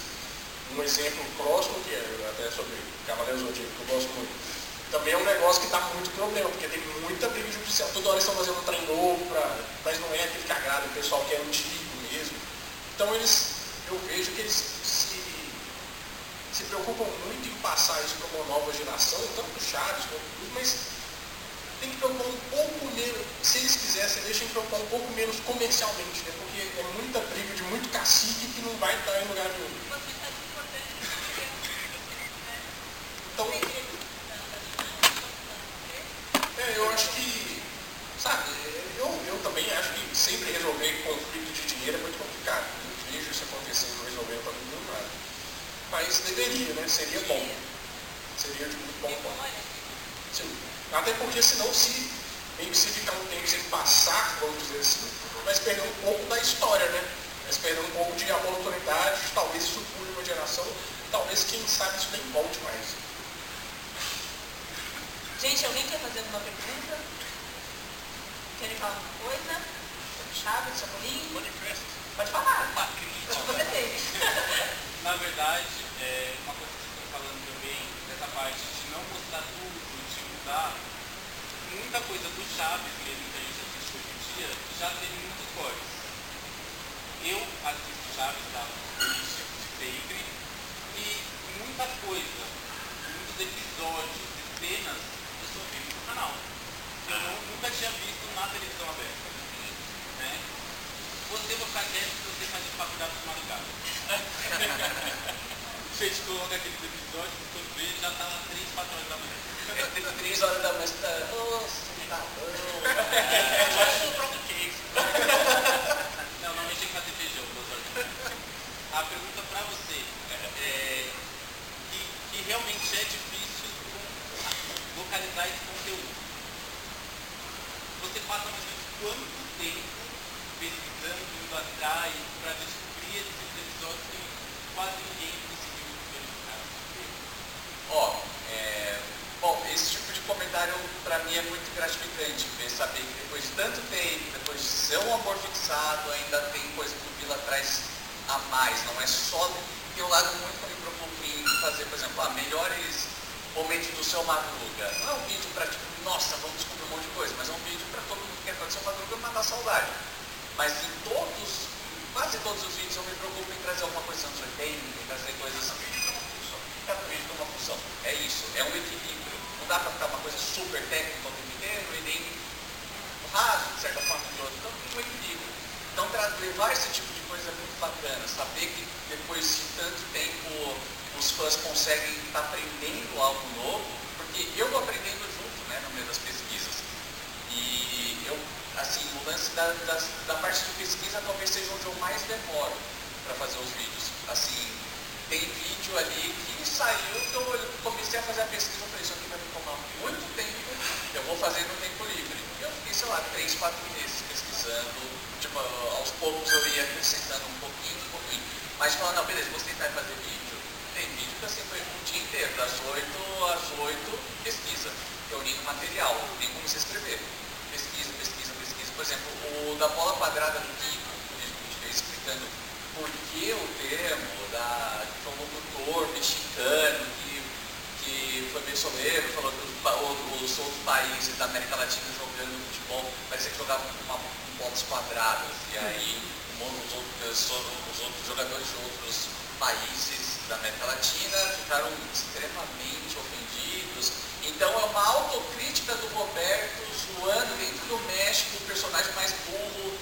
um exemplo próximo, que é até sobre Cavaleiros Zodíaco, que eu gosto muito. Também é um negócio que dá muito problema, porque tem muita briga judicial. Toda hora eles estão fazendo um trem novo, pra, mas não é aquele que agrada o pessoal que é antigo mesmo. Então eles, eu vejo que eles se preocupam muito em passar isso para uma nova geração, tanto Chaves quanto tudo, mas tem que preocupar um pouco menos, se eles quisessem, deixem preocupar um pouco menos comercialmente, né? porque é muita briga de muito cacique que não vai estar em lugar nenhum. Então, é, eu acho que, sabe, eu, eu também acho que sempre resolver conflito de dinheiro é muito complicado. Não vejo isso acontecendo resolvendo para todo nada mas deveria, né? Seria bom. Seria de muito bom tom. Sim. Até porque senão se se ficar um tempo sem passar, vamos dizer assim, se perder um pouco da história, né? Se perder um pouco de oportunidade, talvez isso pule uma geração, talvez quem sabe isso nem volte mais. Gente, alguém quer fazer alguma pergunta? Querem falar alguma coisa? Chaves, Chapolin? Manifesto. Pode falar. uma crítica. Você tem. *laughs* Na verdade, é, uma coisa que você está falando também, dessa parte de não mostrar tudo, de mudar, muita coisa do Chaves, que muita gente assiste hoje em dia, já teve muitos cortes. Eu assisto Chaves da polícia de sempre e muita coisa, muitos episódios cenas canal. Eu não- nunca tinha visto na televisão aberta. Né? Você vou ficar quieto se você fazer faculdade de madrugada. *laughs* Vocês colocam aqueles episódios, quando vê, já tá 3, 4 horas da manhã. Entre três horas da manhã, você tá. Nossa, tá bom. *laughs* Só o próprio queijo. Não, não mexer em fazer feijão, doutor. A pergunta pra você é que, que realmente é difícil com- localizar esse conteúdo. Você passa mais ou menos quanto tempo pesquisando, indo atrás, para descobrir esses episódios que quase ninguém conseguiu verificar? Ó, é, bom, esse tipo de comentário para mim é muito gratificante, ver saber que depois de tanto tempo, depois de ser um amor fixado, ainda tem coisa que o Vila traz a mais, não é só. Tem um lado muito que me preocupo em fazer, por exemplo, ah, melhores momentos do seu madruga. Não é um vídeo para tipo, nossa, vamos descobrir um monte de coisa, mas é um vídeo para todo mundo que quer fazer seu madruga matar a saudade. Mas em todos, quase todos os vídeos eu me preocupo em trazer alguma coisa dos anos 80, em trazer coisas uma função. É isso, é um equilíbrio. Não dá para ficar uma coisa super técnica o tempo inteiro e nem raso, de certa forma, de outro. Então tem um equilíbrio. Então levar esse tipo de coisa é muito bacana, saber que depois de tanto tempo os fãs conseguem estar aprendendo algo novo, porque eu vou aprendendo junto, né, no meio das pesquisas. E eu, assim, o lance da, das- da parte de pesquisa talvez seja onde eu mais demoro para fazer os vídeos. Assim, tem vídeo ali que saiu que eu comecei a fazer a pesquisa, falei, isso aqui vai me tomar muito tempo, eu vou fazer no tempo livre. Eu fiquei, sei lá, três, quatro meses pesquisando, tipo, aos poucos eu ia acrescentando um pouquinho, um pouquinho. Mas falando, não, beleza, vou tentar fazer vídeo. Tem vídeo que assim foi o dia inteiro, das 8 às 8, pesquisa, reunindo material, nem como se escrever. Pesquisa, pesquisa, pesquisa. Por exemplo, o da bola quadrada do Kiko, que a gente fez explicando por que o termo da, foi um locutor mexicano que, que foi mencioneiro, falou que os, outros países da América Latina jogando futebol, parecia que jogavam com com bolas quadradas. E aí os outros, os outros jogadores de outros países da América Latina ficaram extremamente ofendidos. Então é uma autocrítica do Roberto zoando dentro do México o personagem mais burro.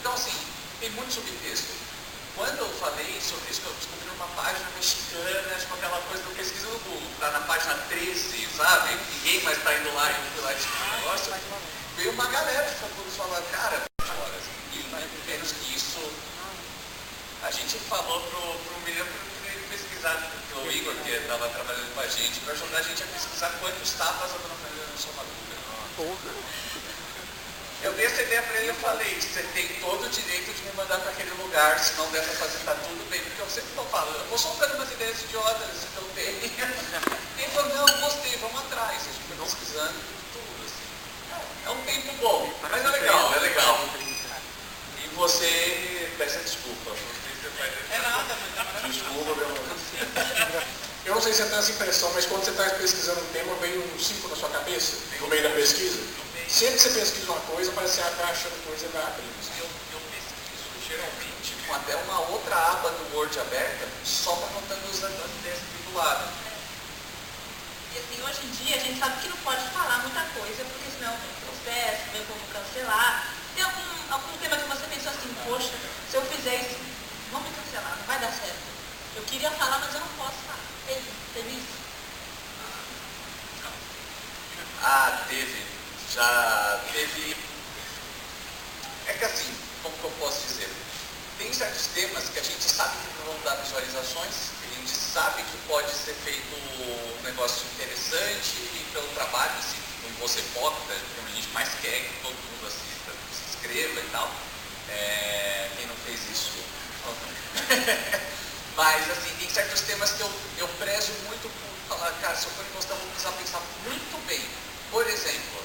Então assim, tem muito subtexto. Quando eu falei sobre isso, eu descobri uma página mexicana, tipo aquela coisa do pesquisa do Google, tá na página 13, sabe? Ninguém mais tá indo lá e eu fui lá discutir o negócio. Veio uma galera de todos falando, cara, horas, e menos que isso, a gente falou pro, pro menino pra ele pesquisar, pro Igor, que estava trabalhando com a gente, para ajudar a gente a pesquisar quantos tapas a dona Fernanda madruga. Porra. Eu dei essa ideia para ele e falei, você tem todo o direito de me mandar para aquele lugar, se não der para fazer, tá tudo bem, porque eu sempre estou falando, eu vou soltando umas ideias idiotas que eu tenho. *laughs* Ele falou, não, gostei, vamos atrás. A gente foi pesquisando tudo, assim. É um tempo bom, mas é legal, é legal. E você, peça desculpa. É nada, mas é. Desculpa, meu amor. Eu não sei se você tem essa impressão, mas quando você está pesquisando um tema, vem um cinco na sua cabeça, no meio da pesquisa. Sempre que você pesquisa uma coisa, parece que você vai achando coisa e vai abrindo. Eu, eu pesquiso geralmente com até uma outra aba do Word aberta, só para anotando os ideias aqui do lado. E assim, hoje em dia a gente sabe que não pode falar muita coisa, porque senão tem processo, vem como cancelar. Tem algum, algum tema que você pensou assim, poxa, se eu fizer isso, vão me cancelar, não vai dar certo. Eu queria falar, mas eu não posso falar. Teve, teve isso. Ah, teve. Já teve. É que assim, como que eu posso dizer? Tem certos temas que a gente sabe que não vão dar visualizações, que a gente sabe que pode ser feito um negócio interessante e pelo trabalho, assim, como você hipócrita, como a gente mais quer que todo mundo assista, se inscreva e tal. É, quem não fez isso? *laughs* Mas assim, tem certos temas que eu, eu prezo muito por falar, cara, se eu for encostar, eu vou precisar pensar muito bem. Por exemplo,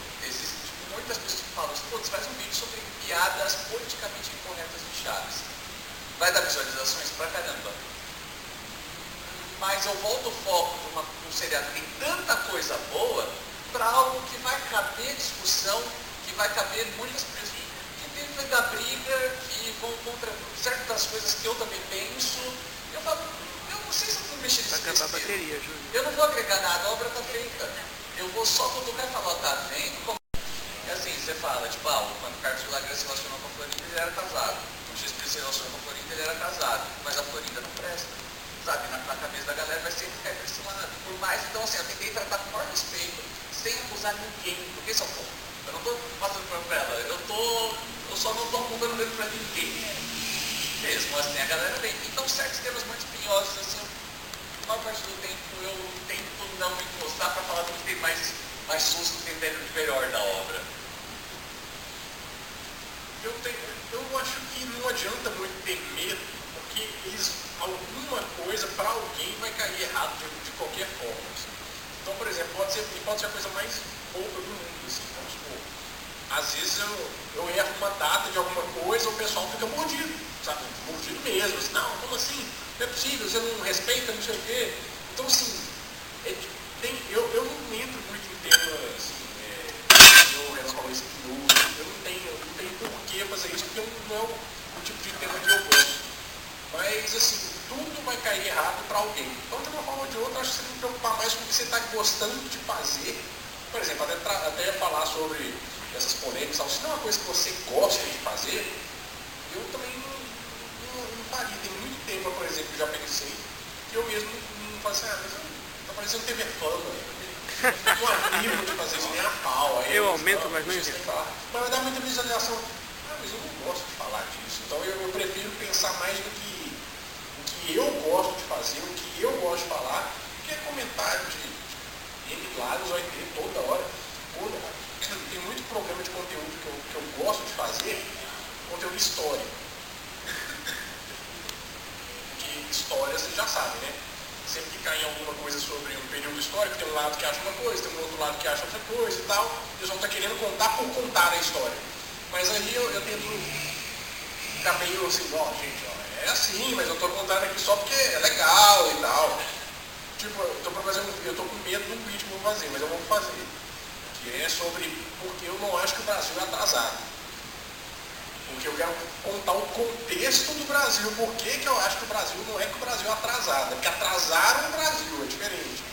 muitas pessoas falam, putz, faz um vídeo sobre piadas politicamente incorretas de Chaves. Vai dar visualizações pra caramba. Mas eu volto o foco de uma, um seriado que tem tanta coisa boa para algo que vai caber discussão, que vai caber muitas pessoas que teve da briga, que vão contra certas coisas que eu também penso. Eu falo, eu não sei se eu vou mexer Vai nesse acabar a bateria, Júlio. Eu não vou agregar nada, a obra está feita. Eu vou só cutucar e falar, tá vendo? Como... É assim, você fala, tipo, ah, quando o Carlos Villagrán se relacionou com a Florinda, ele era casado. O X-Preto se relacionou com a Florinda, ele era casado. Mas a Florinda não presta. Sabe, na, na cabeça da galera vai sempre cair pra esse lado. Por mais, então assim, eu tentei tratar com o maior respeito, sem acusar ninguém, porque esse é o ponto. Eu não tô passando pra ela, eu tô. Eu só não tô apontando dedo pra ninguém. Mesmo, assim, a galera vem. Então certos temas muito espinhosos, assim, a maior parte do tempo eu tento não me encostar para falar do que tem mais, mais susto, tem melhor da obra. Eu, tenho, eu acho que não adianta muito ter medo, porque eles, alguma coisa para alguém vai cair errado de, de qualquer forma. assim. Então, por exemplo, pode ser, pode ser a coisa mais boba do mundo, assim, vamos supor. Às vezes eu, eu erro uma data de alguma coisa, o pessoal fica mordido, sabe? Mordido mesmo. Assim, não, como assim? Não é possível, você não respeita, não sei o quê. Então, assim, é tem, eu, eu não entro muito em temas, assim, é, eu, Renan falou espinhoso, eu não tenho, eu fazer isso, porque não é o, tipo de tema que eu gosto. Mas, assim, tudo vai cair errado para alguém. Então, de uma forma ou de outra, acho que você tem que preocupar mais com o que você está gostando de fazer. Por exemplo, até, até falar sobre essas polêmicas, se não é uma coisa que você gosta de fazer, eu também não, não, não faria. Tem muito tema, por exemplo, que eu já pensei, que eu mesmo não faço assim, ah, mas eu, tá parecendo TV fama. Eu não animo de fazer isso nem a pau. Aí Eu aumento, mas não eu. Mas vai dar muita visualização. Mas eu não gosto de falar disso. Então eu, eu prefiro pensar mais no que, o que eu gosto de fazer, o que eu gosto de falar, que é comentário de N lados vai ter toda hora. *coughs* Tem muito programa de conteúdo que eu, que eu gosto de fazer, conteúdo histórico. *laughs* Que história você já sabe, né? Sempre que cai em alguma coisa sobre um período histórico, tem um lado que acha uma coisa, tem um outro lado que acha outra coisa e tal. Eles vão estar querendo contar por contar a história. Mas aí eu, eu tento ficar meio assim, ó, gente, ó, é assim, mas eu tô contando aqui só porque é legal e tal. Tipo, eu pra fazer um- eu tô com medo do vídeo que eu vou fazer, mas eu vou fazer. Que é sobre porque eu não acho que o Brasil é atrasado. Porque eu quero contar o contexto do Brasil. Por que, eu acho que o Brasil não é que o Brasil é atrasado? É porque atrasaram o Brasil, é diferente.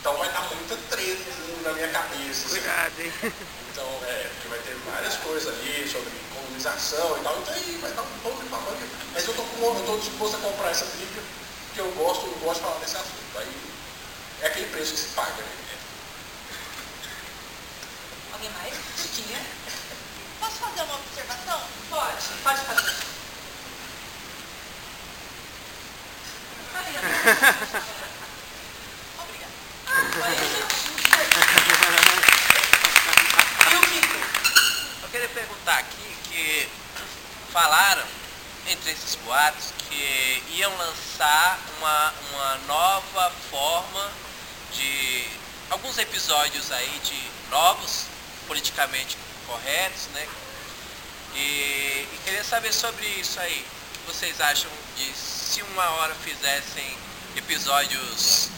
Então vai dar muita treta assim, na minha cabeça. assim. Cuidado, hein? *laughs* Então, é, porque vai ter várias coisas ali sobre colonização e tal, então aí vai dar um pouco de mamãe. Mas eu tô, com, eu tô disposto a comprar essa briga, porque eu gosto, eu gosto de falar desse assunto. Aí é aquele preço que se paga, né? Alguém mais? Chiquinha? Posso fazer uma observação? Pode, pode fazer. *laughs* Obrigada. E o Kiko? Eu queria perguntar aqui que falaram, entre esses boatos, que iam lançar uma, uma nova forma de alguns episódios aí de novos, politicamente corretos, né? E, e queria saber sobre isso aí. O que vocês acham de se uma hora fizessem episódios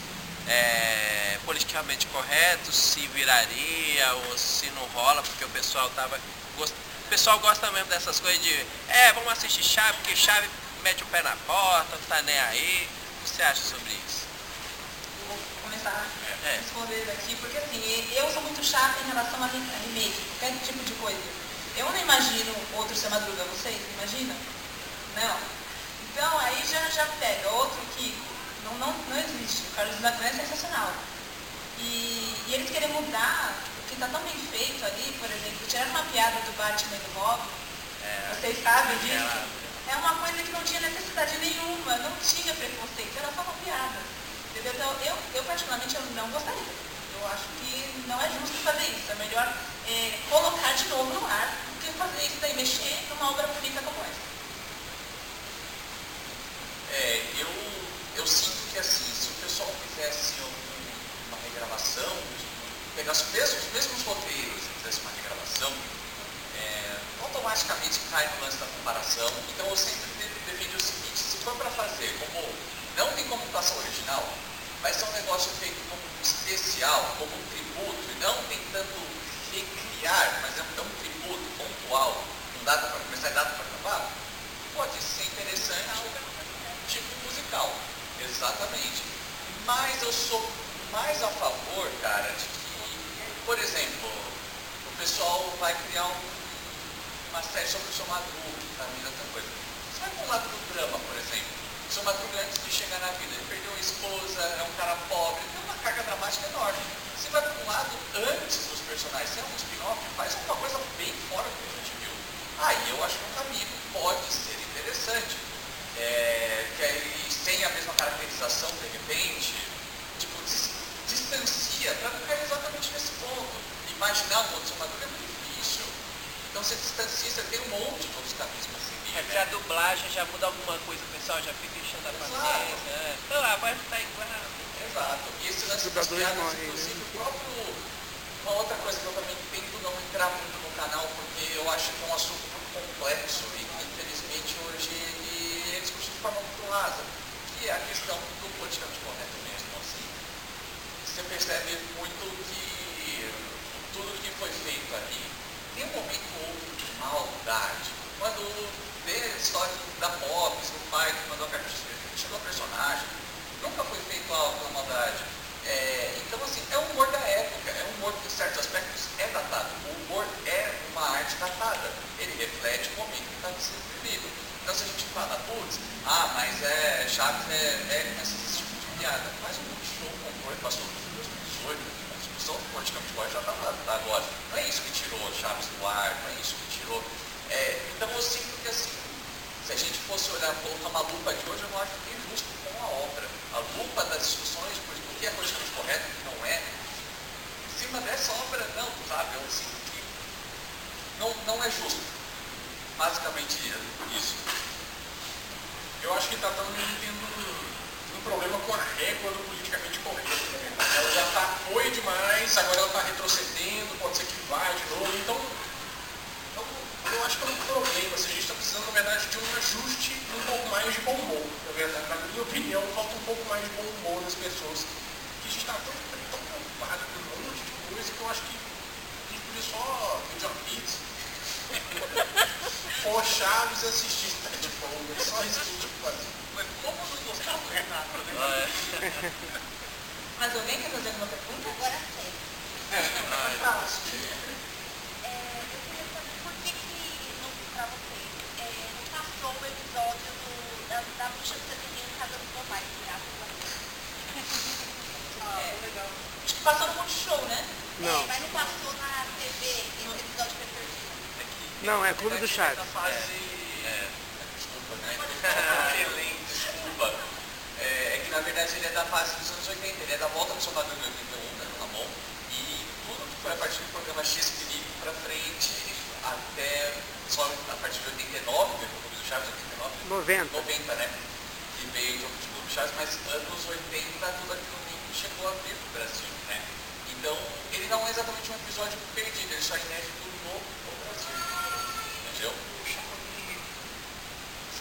é, politicamente corretos, se viraria ou se não rola, porque o pessoal tava. Gost- O pessoal gosta mesmo dessas coisas de é, vamos assistir chave, porque chave mete o pé na porta, não tá nem aí. O que você acha sobre isso? Eu vou começar a É. responder aqui, porque assim, eu sou muito chata em relação a re- a remake, qualquer tipo de coisa. Eu não imagino outro Seu Madruga, vocês imaginam? Não. Então aí já, já pega outro Kiko. Não, não, não existe. O Carlos Lacran é sensacional. E, e eles querem mudar que está tão bem feito ali, por exemplo, tirar uma piada do Batman do Robin. Vocês sabem disso? aquela- É uma coisa que não tinha necessidade nenhuma, não tinha preconceito, era só uma piada. Entendeu? Então, eu, eu particularmente eu não gostaria. Eu acho que não é justo fazer isso. É melhor é, colocar de novo no ar ajuste um pouco mais de bom humor. Na verdade, na minha opinião, falta um pouco mais de bom humor nas pessoas. Que a gente está tão, tão preocupado com um monte de coisa que eu acho que a gente podia só pedir uma pizza. *laughs* Pôr Chaves e assistir tá de folga. Só isso que a gente faz. Mas como não gostar do Renato, né? *laughs* Mas alguém quer fazer uma pergunta? Agora. Fala. É, eu queria saber por que que, você, é, passou o episódio do, da, da bruxa que tem em casa do meu pai, graças a Deus. *laughs* É, legal. Acho que passou no Multishow, né? Não. É, mas não passou na TV esse episódio foi perdido. Não, é Clube do Chaves. Da fase... É, desculpa, né? *laughs* Excelente, desculpa. É, é que na verdade ele é da fase dos anos 80, ele é da volta do Paulo em 81, né, no Ramon, e tudo que foi a partir do programa X Felipe pra frente, até só a partir de 89, veio o Chaves, 89, 90. 90, né? Que veio o jogo de Clube Chaves, mas anos 80 tudo aquilo nem chegou a vir pro Brasil, né? Então, ele não é exatamente um episódio perdido, ele só é inédito no, no Brasil. Entendeu?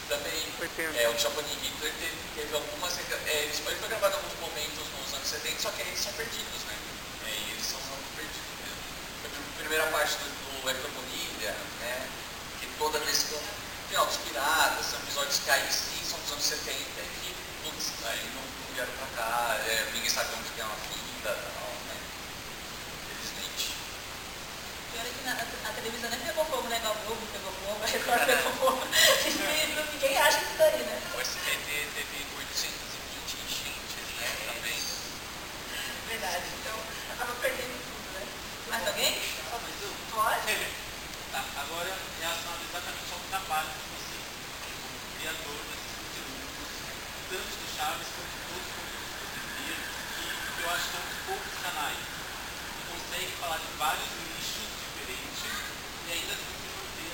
Também, 80. é, o Chapolin Hitler teve, teve algumas. É, ele foi ele gravado em alguns momentos nos anos 70, só que eles são perdidos, né? É, eles são, são perdidos mesmo. A primeira parte do, do Bonilha, né? Que toda vez que. Final dos Piratas, são episódios que aí sim são dos anos 70, e que, putz, aí não, não vieram pra cá, é, ninguém sabe onde que é uma fita e tal, né? Felizmente. Pior é que na, a, a televisão nem pegou fogo, né? A Globo pegou fogo, a Record pegou *laughs* fogo. Ninguém acha isso daí, né? O SBT teve 820 enchentes, né? Também. Verdade. Então, acaba perdendo tudo, né? Mais alguém? Só mais um. Pode? *laughs* Tá, agora trabalho de você como criador desses conteúdos, tanto do Chaves quanto de todos os conteúdos que você viram, que eu acho que é um dos poucos canais que consegue falar de vários nichos diferentes e ainda assim se manter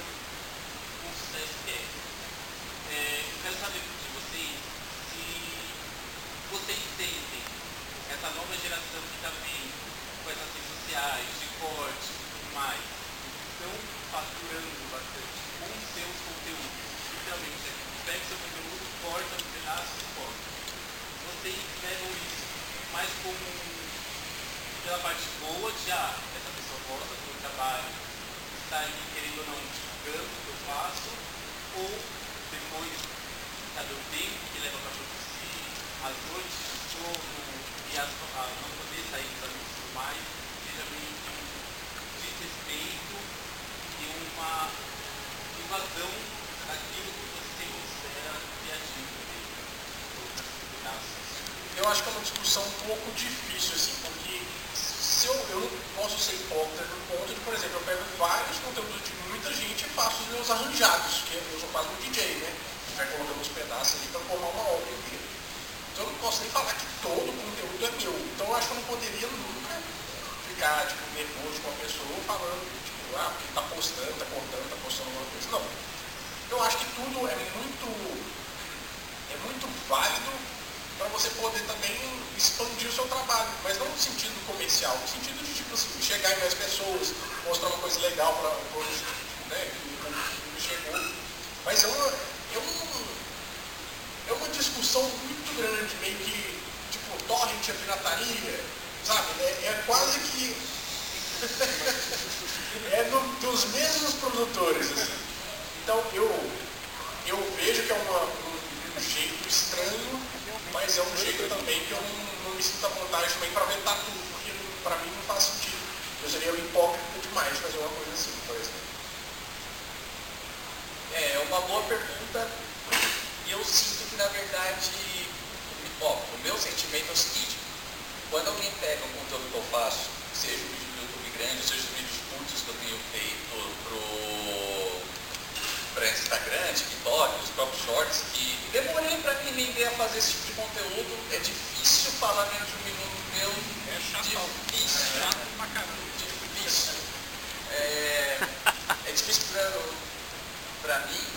com sucesso que é. é eu quero saber de vocês se vocês sentem essa nova geração que está vendo com essas redes sociais, de corte e tudo mais, estão faturando pela parte boa de, ah, essa pessoa gosta do meu trabalho, está ali querendo ou não divulgando o que eu faço, ou depois, sabe, o tempo que leva para produzir, as noites de sono e as, a não poder sair amigos e tudo mais, seja meio que um desrespeito e uma invasão daquilo que você considera criativo circunstâncias. Eu acho que é uma discussão um pouco difícil, assim, porque se eu, eu não posso ser hipócrita no ponto de, por exemplo, eu pego vários conteúdos de muita gente e faço os meus arranjados, que eu sou quase um DJ, né? Vai colocando uns pedaços ali para formar uma obra inteira. Então eu não posso nem falar que todo o conteúdo é meu. Então eu acho que eu não poderia nunca ficar, tipo, nervoso com a pessoa falando, tipo, ah, porque tá postando, tá cortando, tá postando alguma coisa. Não. Eu acho que tudo é muito, é muito válido para você poder também expandir o seu trabalho, mas não no sentido comercial, no sentido de tipo assim, chegar em mais pessoas, mostrar uma coisa legal para todos né, que chegou. Mas é uma, é, um, é uma discussão muito grande, meio que tipo torrent, a pirataria, sabe? É, é quase que *laughs* é do, dos mesmos produtores. Assim. Então eu, eu vejo que é uma, um, um jeito estranho mas é um jeito também que eu não, não me sinto à vontade também para vetar tudo, porque para mim não faz sentido. Eu seria hipócrita demais fazer uma coisa assim, por exemplo. É, é uma boa pergunta eu sinto que na verdade, ó, o meu sentimento é o seguinte, quando alguém pega um conteúdo que eu faço, seja um vídeo do YouTube grande, seja os vídeos curtos que eu tenho feito para Instagram, TikTok, os próprios shorts, que demorei para me render a fazer esse tipo de conteúdo. É difícil falar menos de um minuto meu. É chato. Difícil. É chato pra caramba. Difícil. É, é difícil para mim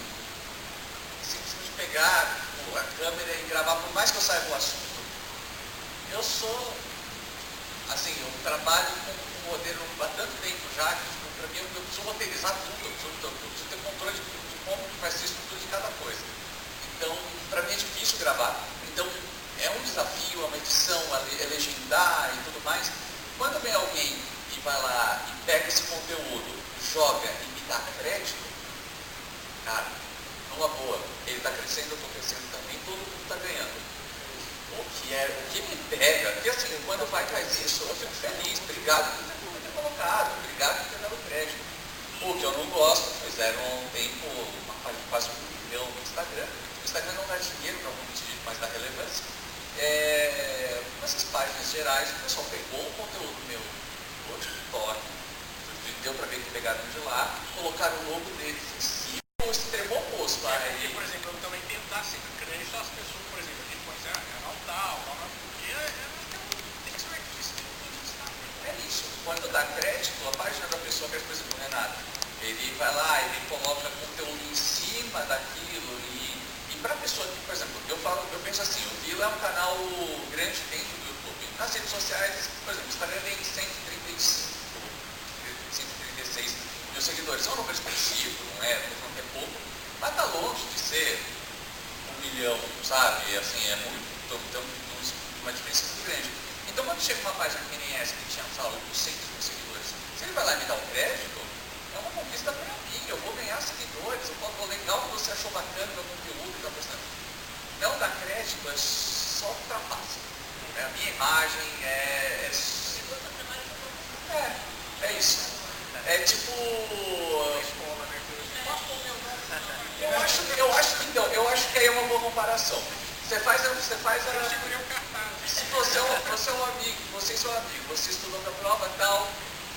simplesmente pegar tipo, a câmera e gravar, por mais que eu saiba o assunto. Eu sou, assim, eu trabalho com um roteiro há tanto tempo já, que para mim eu preciso roteirizar tudo, eu preciso, eu preciso ter controle de, de como vai ser a estrutura de cada coisa. Então, para mim é difícil gravar. Então, é um desafio, é uma edição, é legendar e tudo mais. Quando vem alguém e vai lá e pega esse conteúdo, joga e me dá crédito, cara, numa boa, ele está crescendo, eu estou crescendo também, todo mundo está ganhando. O que, é, o que me pega, porque assim, quando vai faz isso, eu fico feliz, obrigado por ter colocado, obrigado por ter dado crédito. O que eu não gosto, fizeram um tempo, uma, quase um milhão no Instagram, Instagram não dá dinheiro para muita gente, mas dá relevância. É, nessas páginas gerais, o pessoal pegou o conteúdo meu do TikTok, deu para ver que pegaram de lá, colocaram o logo deles em cima, o extremo oposto. É, porque, por exemplo, eu também tentar sempre crédito às pessoas, por exemplo, a pode dizer, ah, canal tal, é, tem que ser um artista, tem que Instagram. É isso. Quando dá crédito, a página da pessoa, que é, por exemplo, o Renato, ele vai lá, ele coloca conteúdo em cima daquilo e para a pessoa que, por exemplo, eu falo, eu penso assim, o Vila é um canal grande dentro do YouTube. Nas redes sociais, por exemplo, o Instagram tem 135, 136 mil seguidores. É um número expressivo, não é? Não é pouco, mas está longe de ser um milhão, sabe? E, assim, é muito, então, uma diferença muito grande. Então, quando chega uma página que nem essa, que tinha, sei lá, 800 mil seguidores, se ele vai lá e me dá um crédito, conquista para mim, eu vou ganhar seguidores, eu falo, legal que você achou bacana o meu conteúdo, tá prestando. Não dá crédito, é só ultrapassa. É, a minha imagem é, é, é, é isso. É tipo. Eu acho, eu acho, então, eu acho que aí é uma boa comparação. Você faz, você faz a. Se você é, um, você é um amigo, você é seu amigo, você estudou na prova tal,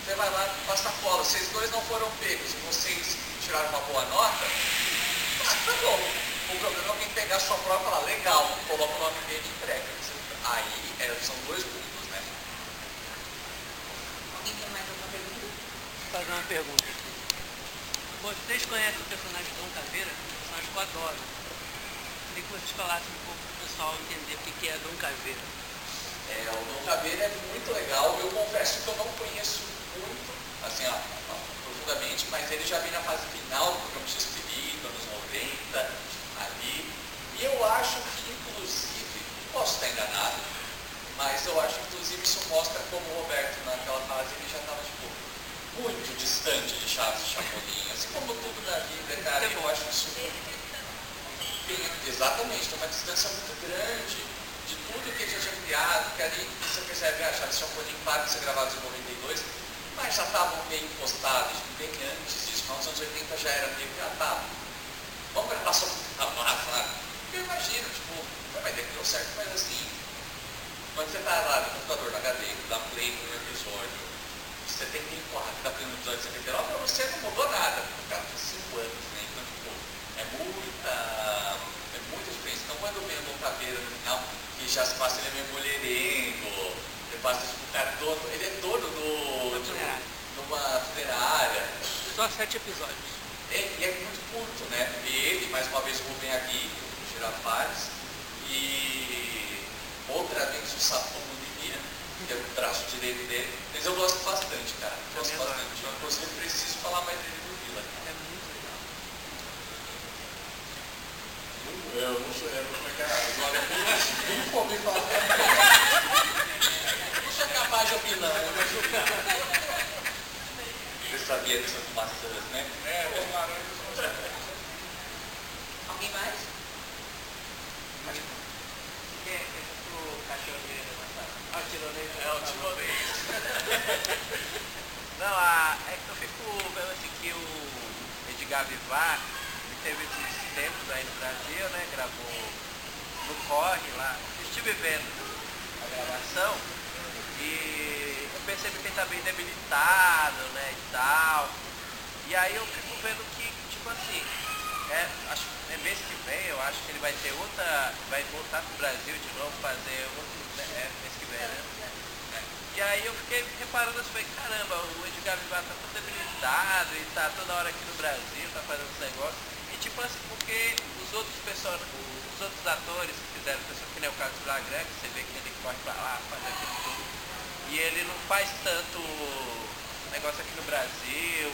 você vai lá e passa a cola. Vocês dois não foram pegos e vocês tiraram uma boa nota, ah, tá bom. O problema é alguém pegar a sua prova e falar, legal, coloca o nome dele e entrega. Aí é, são dois grupos, né? Alguém tem mais alguma pergunta? Vou fazer uma pergunta. Vocês conhecem o personagem Dom Caveira? Personagem que eu adoro. Queria que vocês falassem um pouco para o pessoal entender o que é Dom Caveira. É, o Dom Caveira é muito legal. Eu confesso que eu não conheço muito, assim, ó, profundamente, mas ele já vem na fase final do programa de Espírito, anos 90, ali. E eu acho que, inclusive, posso estar enganado, mas eu acho que, inclusive, isso mostra como o Roberto naquela fase ele já estava tipo, muito distante de Chaves e Chapolin. Assim como tudo na vida, cara, eu acho isso. Exatamente, tem uma distância muito grande de tudo que a gente tinha criado, que ali você percebe, ah, Chaves e Chapolin para de ser gravados em 92, mas já estavam bem postados, bem antes disso, nos anos 80 já era meio tá, vamos gravar só a sabe? Porque eu imagino, tipo, mas é que deu certo, mas assim, quando você está lá no computador, na HD, dá play no episódio 74, dá play no episódio 79, pra você não mudou nada, o cara tem 5 anos, né? Então, tipo, é muita, é muita diferença. Então, quando vem o Caveira no final, que já se passa ele é meio mulherengo, ele passa, tipo, o cara dono, ele é dono do, de uma funerária. Só sete episódios. É, e é muito curto, né? Ele, mais uma vez, o Rubem Agui, o Girafales, e outra vez o Sapo Mudimira, que é o braço direito dele. Mas eu gosto bastante, cara. Gosto Também bastante. Eu, inclusive, preciso falar mais dele do Vila. É muito legal. Eu não sou, eu não sou cara, *laughs* agora eu nunca ouvi falar. Não sou capaz de opinar, eu Você sabia dessas maçãs, né? É, os laranjas. Alguém mais? Quem é que é pro cachorreiro matar? Ah, o tironeio. É o tironeio. *laughs* Não, a, é que eu fico vendo assim que o Edgar Vivar ele teve esses tempos aí no Brasil, né? Gravou no Corre lá. Estive vendo a gravação e percebi que ele tá bem debilitado, né? E tal. E aí eu fico vendo que, tipo assim, é, acho, é mês que vem, eu acho que ele vai ter outra. vai voltar pro Brasil de novo, fazer outro. né, É, mês que vem, né? E aí eu fiquei reparando assim, falei, caramba, o Edgar Vivar tá tão debilitado e tá toda hora aqui no Brasil, tá fazendo esse negócio. E tipo assim, porque os outros pessoas, os outros atores que fizeram, que nem o Carlos Lagran, que você vê que ele corre pra lá, faz aquilo tudo. E ele não faz tanto negócio aqui no Brasil.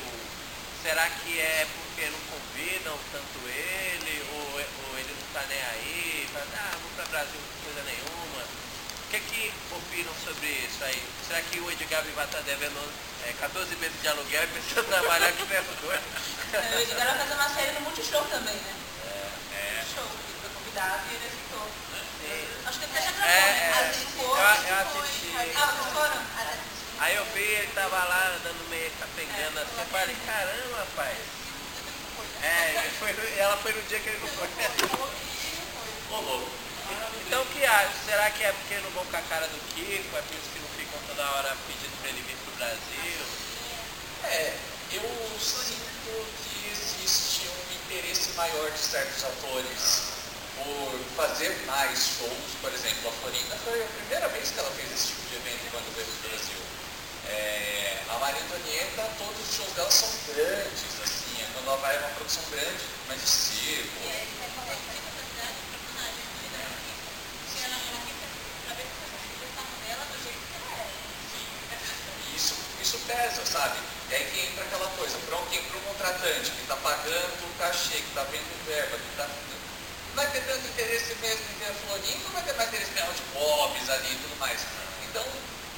Será que é porque não convidam tanto ele, ou, ou ele não tá nem aí, fala, ah, vou pra Brasil coisa nenhuma. O que que opinam sobre isso aí? Será que o Edgar Vivar tá devendo é, 14 meses de aluguel e precisa trabalhar que ferro doido? É, O Edgar vai fazer uma série no Multishow também, né? É, Multishow, ele foi convidado e ele aceitou. Acho que até já gravou, É, né? é. Eu- eu assisti. Ah, vocês foram? Aí eu vi, ele tava lá dando meio capengando assim, eu falei, caramba, rapaz. É, foi ela foi no dia que ele não foi. Louco. Então o que acha? Será que é porque não vão com a cara do Kiko? É por isso que não ficam toda hora pedindo pra ele vir pro Brasil? É, eu sinto que existe um interesse maior de certos atores por fazer mais shows. Por exemplo, a Florinda foi a primeira vez que ela fez esse tipo de evento quando veio pro Brasil. É, a Maria Antonieta, todos os shows dela são grandes, assim, é quando ela vai é uma produção grande, mais de circo. Isso, isso pesa, sabe? E aí que entra aquela coisa, para quem para o contratante que está pagando o cachê, que está vendo verba, que está. Vai ter tanto interesse mesmo em ver Florinda, vai ter mais interesse em os bobs ali e tudo mais. Então,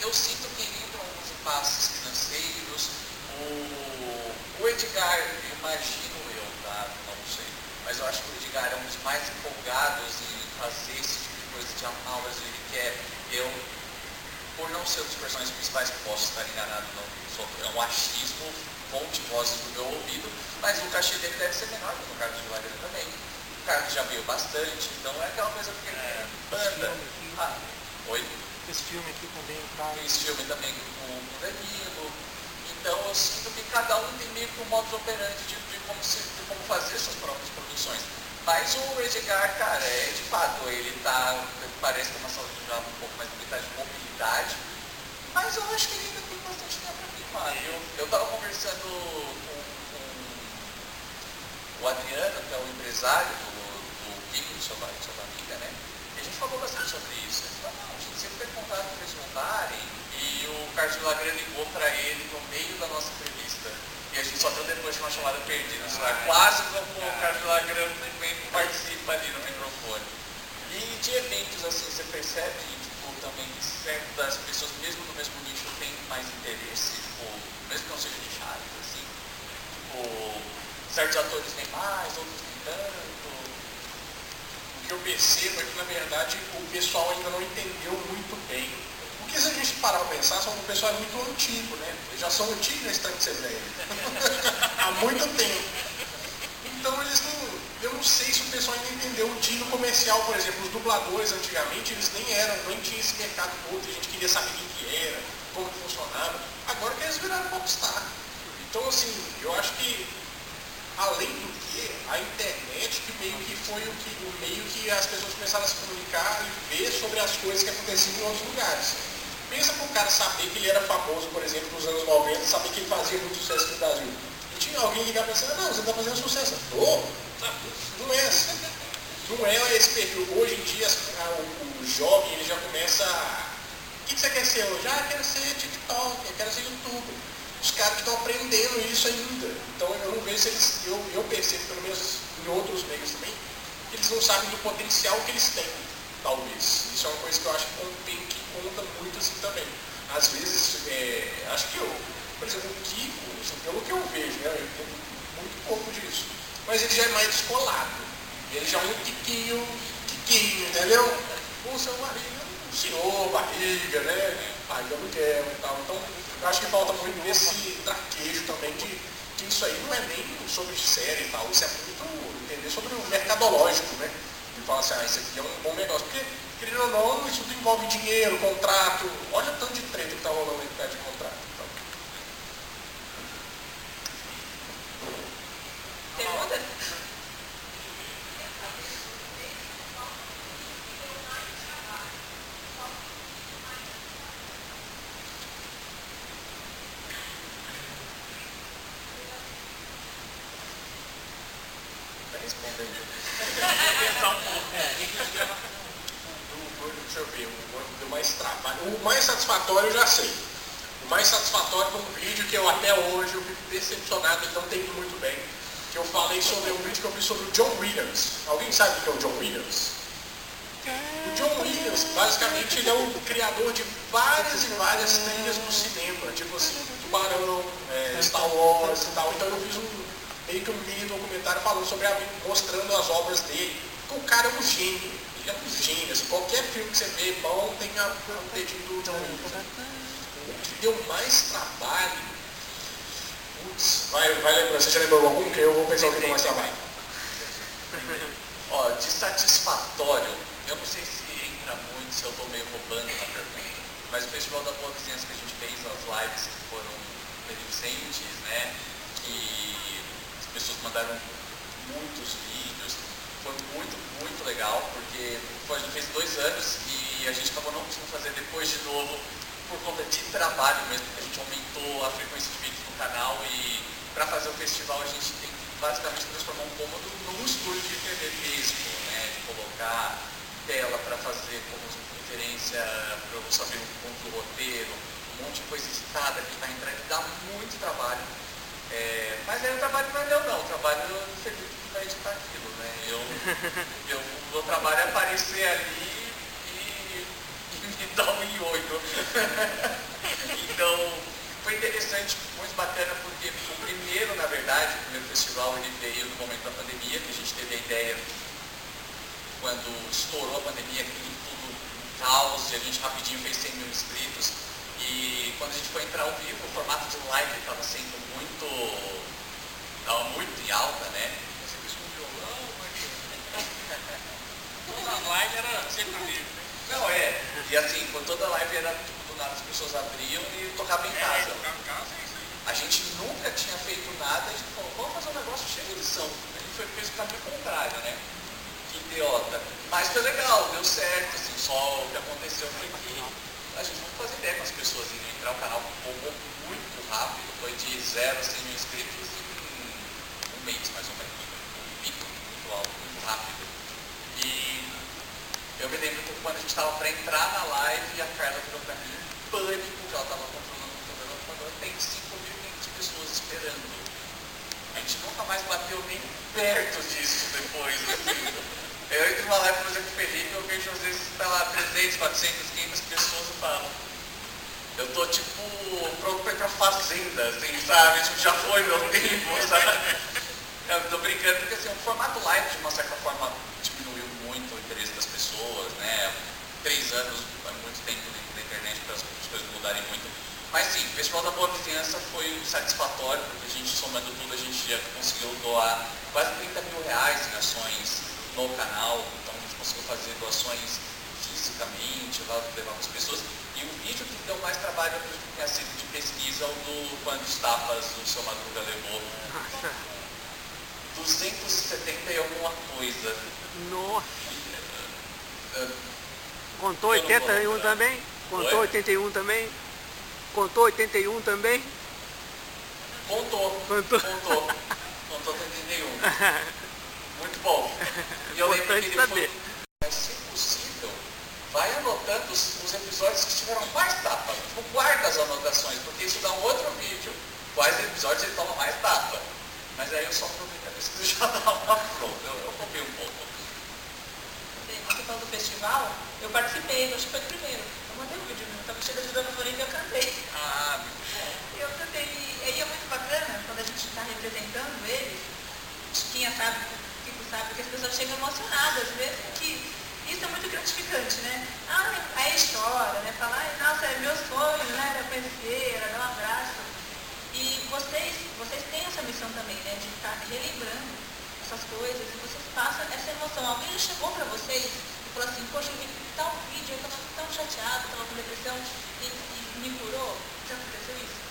eu sinto que entram alguns impasses financeiros. O, o Edgar, imagino eu, tá? Não sei. Mas eu acho que o Edgar é um dos mais empolgados em fazer esse tipo de coisa de Brasil. Ele quer. Eu, por não ser um dos personagens principais, posso estar enganado, não sou, é um achismo, fonte vozes do meu ouvido, mas o cachê dele deve ser menor que o Carlos de Lagrange também. O Carlos já veio bastante, então é aquela coisa que é, banda. Ah, oi? Esse filme aqui também tá. Fez filme também com o Danilo. Então eu sinto que cada um tem meio que um modus operandi de, de como, se, de como fazer suas próprias produções. Mas o Edgar, cara, é de fato, ele tá, parece ter uma saúde já um pouco mais limitada de mobilidade, mas eu acho que ele ainda tem bastante tempo pra filmar. Eu, eu tava conversando com, com o Adriano, que é o empresário do, do do do amiga, né? E a gente falou bastante sobre isso. Ele falou, não, a gente sempre tem contato para eles voltarem. E o Carlos de Lagrange ligou para ele no meio da nossa entrevista. E a gente só deu depois de uma chamada perdida celular. Quase como o Carlos vem e participa ali no microfone. E de eventos assim, você percebe, que tipo, também certas pessoas, mesmo no mesmo nicho, têm mais interesse, tipo, mesmo que não seja nichado, assim. Tipo, certos atores têm mais, outros nem tanto. Eu percebo é que, na verdade, o pessoal ainda não entendeu muito bem. Porque se a gente parar para pensar, são um pessoal muito antigo, né? Eles já são antigos nesse tanto de. Há muito tempo. Então eles não. Eu não sei se o pessoal ainda entendeu o tino comercial, por exemplo, os dubladores antigamente, eles nem eram, nem tinha esse mercado todo, a gente queria saber quem que era, como que funcionava. Agora que eles viraram popstar. Então assim, eu acho que além do que, a internet que meio que foi o, que, o meio que as pessoas começaram a se comunicar e ver sobre as coisas que aconteciam em outros lugares. Pensa para o cara saber que ele era famoso, por exemplo, nos anos 90, saber que ele fazia muito sucesso no Brasil. E tinha alguém ligar para você, não, você está fazendo sucesso. Tô. Não é assim. Não é esse perfil. Hoje em dia, o, jovem ele já começa a... O que, você quer ser hoje? Ah, quero ser TikTok, eu quero ser YouTube os caras estão aprendendo isso ainda. Então eu não vejo eles, eu, eu percebo, pelo menos em outros meios também, que eles não sabem do potencial que eles têm, talvez. Isso é uma coisa que eu acho que, que conta muito assim também. Às vezes, é, acho que eu, por exemplo, o Kiko, assim, pelo que eu vejo, né, eu tenho muito pouco disso, mas ele já é mais descolado. Ele já é um tiquinho, tiquinho, entendeu? O seu marido, o senhor, barriga, né? De aluguel e tal. Então, eu acho que falta muito esse traquejo também de que isso aí não é nem sobre série e tal, isso é muito entender sobre o mercadológico, né? De falar assim, ah, isso aqui é um bom negócio. Porque, querendo ou não, isso tudo envolve dinheiro, contrato. Olha o tanto de treta que está rolando aí de contrato. Então. Pergunta? Deixa eu ver, o mais trabalho. O mais satisfatório eu já sei. O mais satisfatório foi um vídeo que eu até hoje eu fico decepcionado, ele não tem ido muito bem. Que eu falei sobre um vídeo que eu fiz sobre o John Williams. Alguém sabe o que é o John Williams? O John Williams, basicamente, ele é o criador de várias e várias trilhas do cinema, tipo assim, Tubarão, é, Star Wars e tal. Então eu fiz um, meio que um mini documentário falando sobre a mostrando as obras dele. O cara é um gênio, ele é um gênio. Assim, qualquer filme que você vê bom tem a, o dedinho do John Williams. O que deu mais trabalho. Putz, vai, vai lembrar, você já lembrou algum? Que eu vou pensar o que deu mais trabalho. *laughs* Ó, de satisfatório, eu não sei se entra muito, se eu estou meio roubando na pergunta, mas o Festival da Boa Vizinhança que a gente fez, as lives que foram beneficentes, né? Que pessoas mandaram muitos vídeos. Foi muito, muito legal, porque a gente fez dois anos e a gente acabou não conseguindo fazer depois de novo por conta de trabalho mesmo, porque a gente aumentou a frequência de vídeos no canal e para fazer o festival a gente tem basicamente transformar um cômodo num estúdio de TV mesmo, né? De colocar tela para fazer como referência, para eu saber um ponto do roteiro, um monte de coisa editada que está entrando, dá muito trabalho. É, mas aí o trabalho não é meu não, o trabalho eu serviço para editar aquilo, né? Eu, *laughs* eu, o meu trabalho é aparecer ali e, e me *laughs* dar um ioio. *laughs* então, foi interessante, muito bacana, porque o primeiro, na verdade, o primeiro festival, ele veio no momento da pandemia, que a gente teve a ideia quando estourou a pandemia, aquilo tudo caos, e a gente rapidinho fez 100 mil inscritos. E quando a gente foi entrar ao vivo, o formato de live estava sendo muito. estava muito em alta, né? Você fez com violão, Toda a live era sempre livre. Não, é. E assim, quando toda live era, tipo, do nada as pessoas abriam e tocavam em casa. É, tocar em casa é aí. A gente nunca tinha feito nada, a gente falou, vamos fazer um negócio cheio de edição. A gente foi fez o caminho contrário, né? Que idiota. Mas foi legal, deu certo, assim, só o que aconteceu foi que a gente não fazia ideia com as pessoas iam entrar, o canal bombou muito rápido, foi de 0 a 100 mil inscritos em um mês mais ou menos. Um pico muito alto, muito rápido. E eu me lembro que quando a gente estava para entrar na live, a Carla virou para mim, pânico, que ela estava controlando o computador, falou, tem 5.500 pessoas esperando. A gente nunca mais bateu nem perto disso depois. Assim. *laughs* Eu entro numa live, por exemplo, Felipe, eu vejo às vezes, tá lá, 300, 400, 500 pessoas e falo, eu tô tipo pronto pra ir pra fazenda, assim, sabe? Tipo, já foi meu tempo, *laughs* sabe? Eu tô brincando porque assim, o formato live de uma certa forma diminuiu muito o interesse das pessoas, né? Três anos é muito tempo na internet para as coisas mudarem muito. Mas sim, o Festival da Boa Vizinhança foi satisfatório, porque a gente, somando tudo, a gente já conseguiu doar quase 30 mil reais em ações no canal, então a gente conseguiu fazer doações fisicamente, levar para as pessoas. E o vídeo que deu mais trabalho que tenha sido de pesquisa, o do Quantos Tapas o seu Madruga levou. 270 e alguma coisa. Nossa. Uh, Contou Eu não vou 81 lembrar. também? Contou Oi? 81 também? Contou 81 também? Contou. Contou. Contou. Contou 81. *laughs* Muito bom. E eu lembro que ele saber. foi, mas se possível, vai anotando os, os episódios que tiveram mais tapa. Tipo, guarda as anotações, porque isso dá um outro vídeo. Quais episódios ele toma mais tapa. Mas aí eu só aproveitei a pesquisa e já *laughs* dá uma pronta. Eu, eu copiei um pouco. Você falou do festival, eu participei, acho que foi o primeiro. Eu mandei um vídeo, estava chegando de Dona Florinda e eu cantei. Ah, Eu cantei, e aí é muito bacana, quando a gente está representando eles, Chiquinha sabe, Kiko sabe, porque as pessoas chegam emocionadas, mesmo que isso é muito gratificante, né? Ah, aí chora, né? Fala, nossa, é meu sonho, né? Era conhecer, era dar um abraço. E vocês, vocês têm essa missão também, né? De estar relembrando essas coisas, e vocês passam essa emoção. Alguém chegou para vocês falou assim, poxa, eu vi tal vídeo, eu estava tão chateado, estava com depressão, e, e me curou. Já aconteceu isso?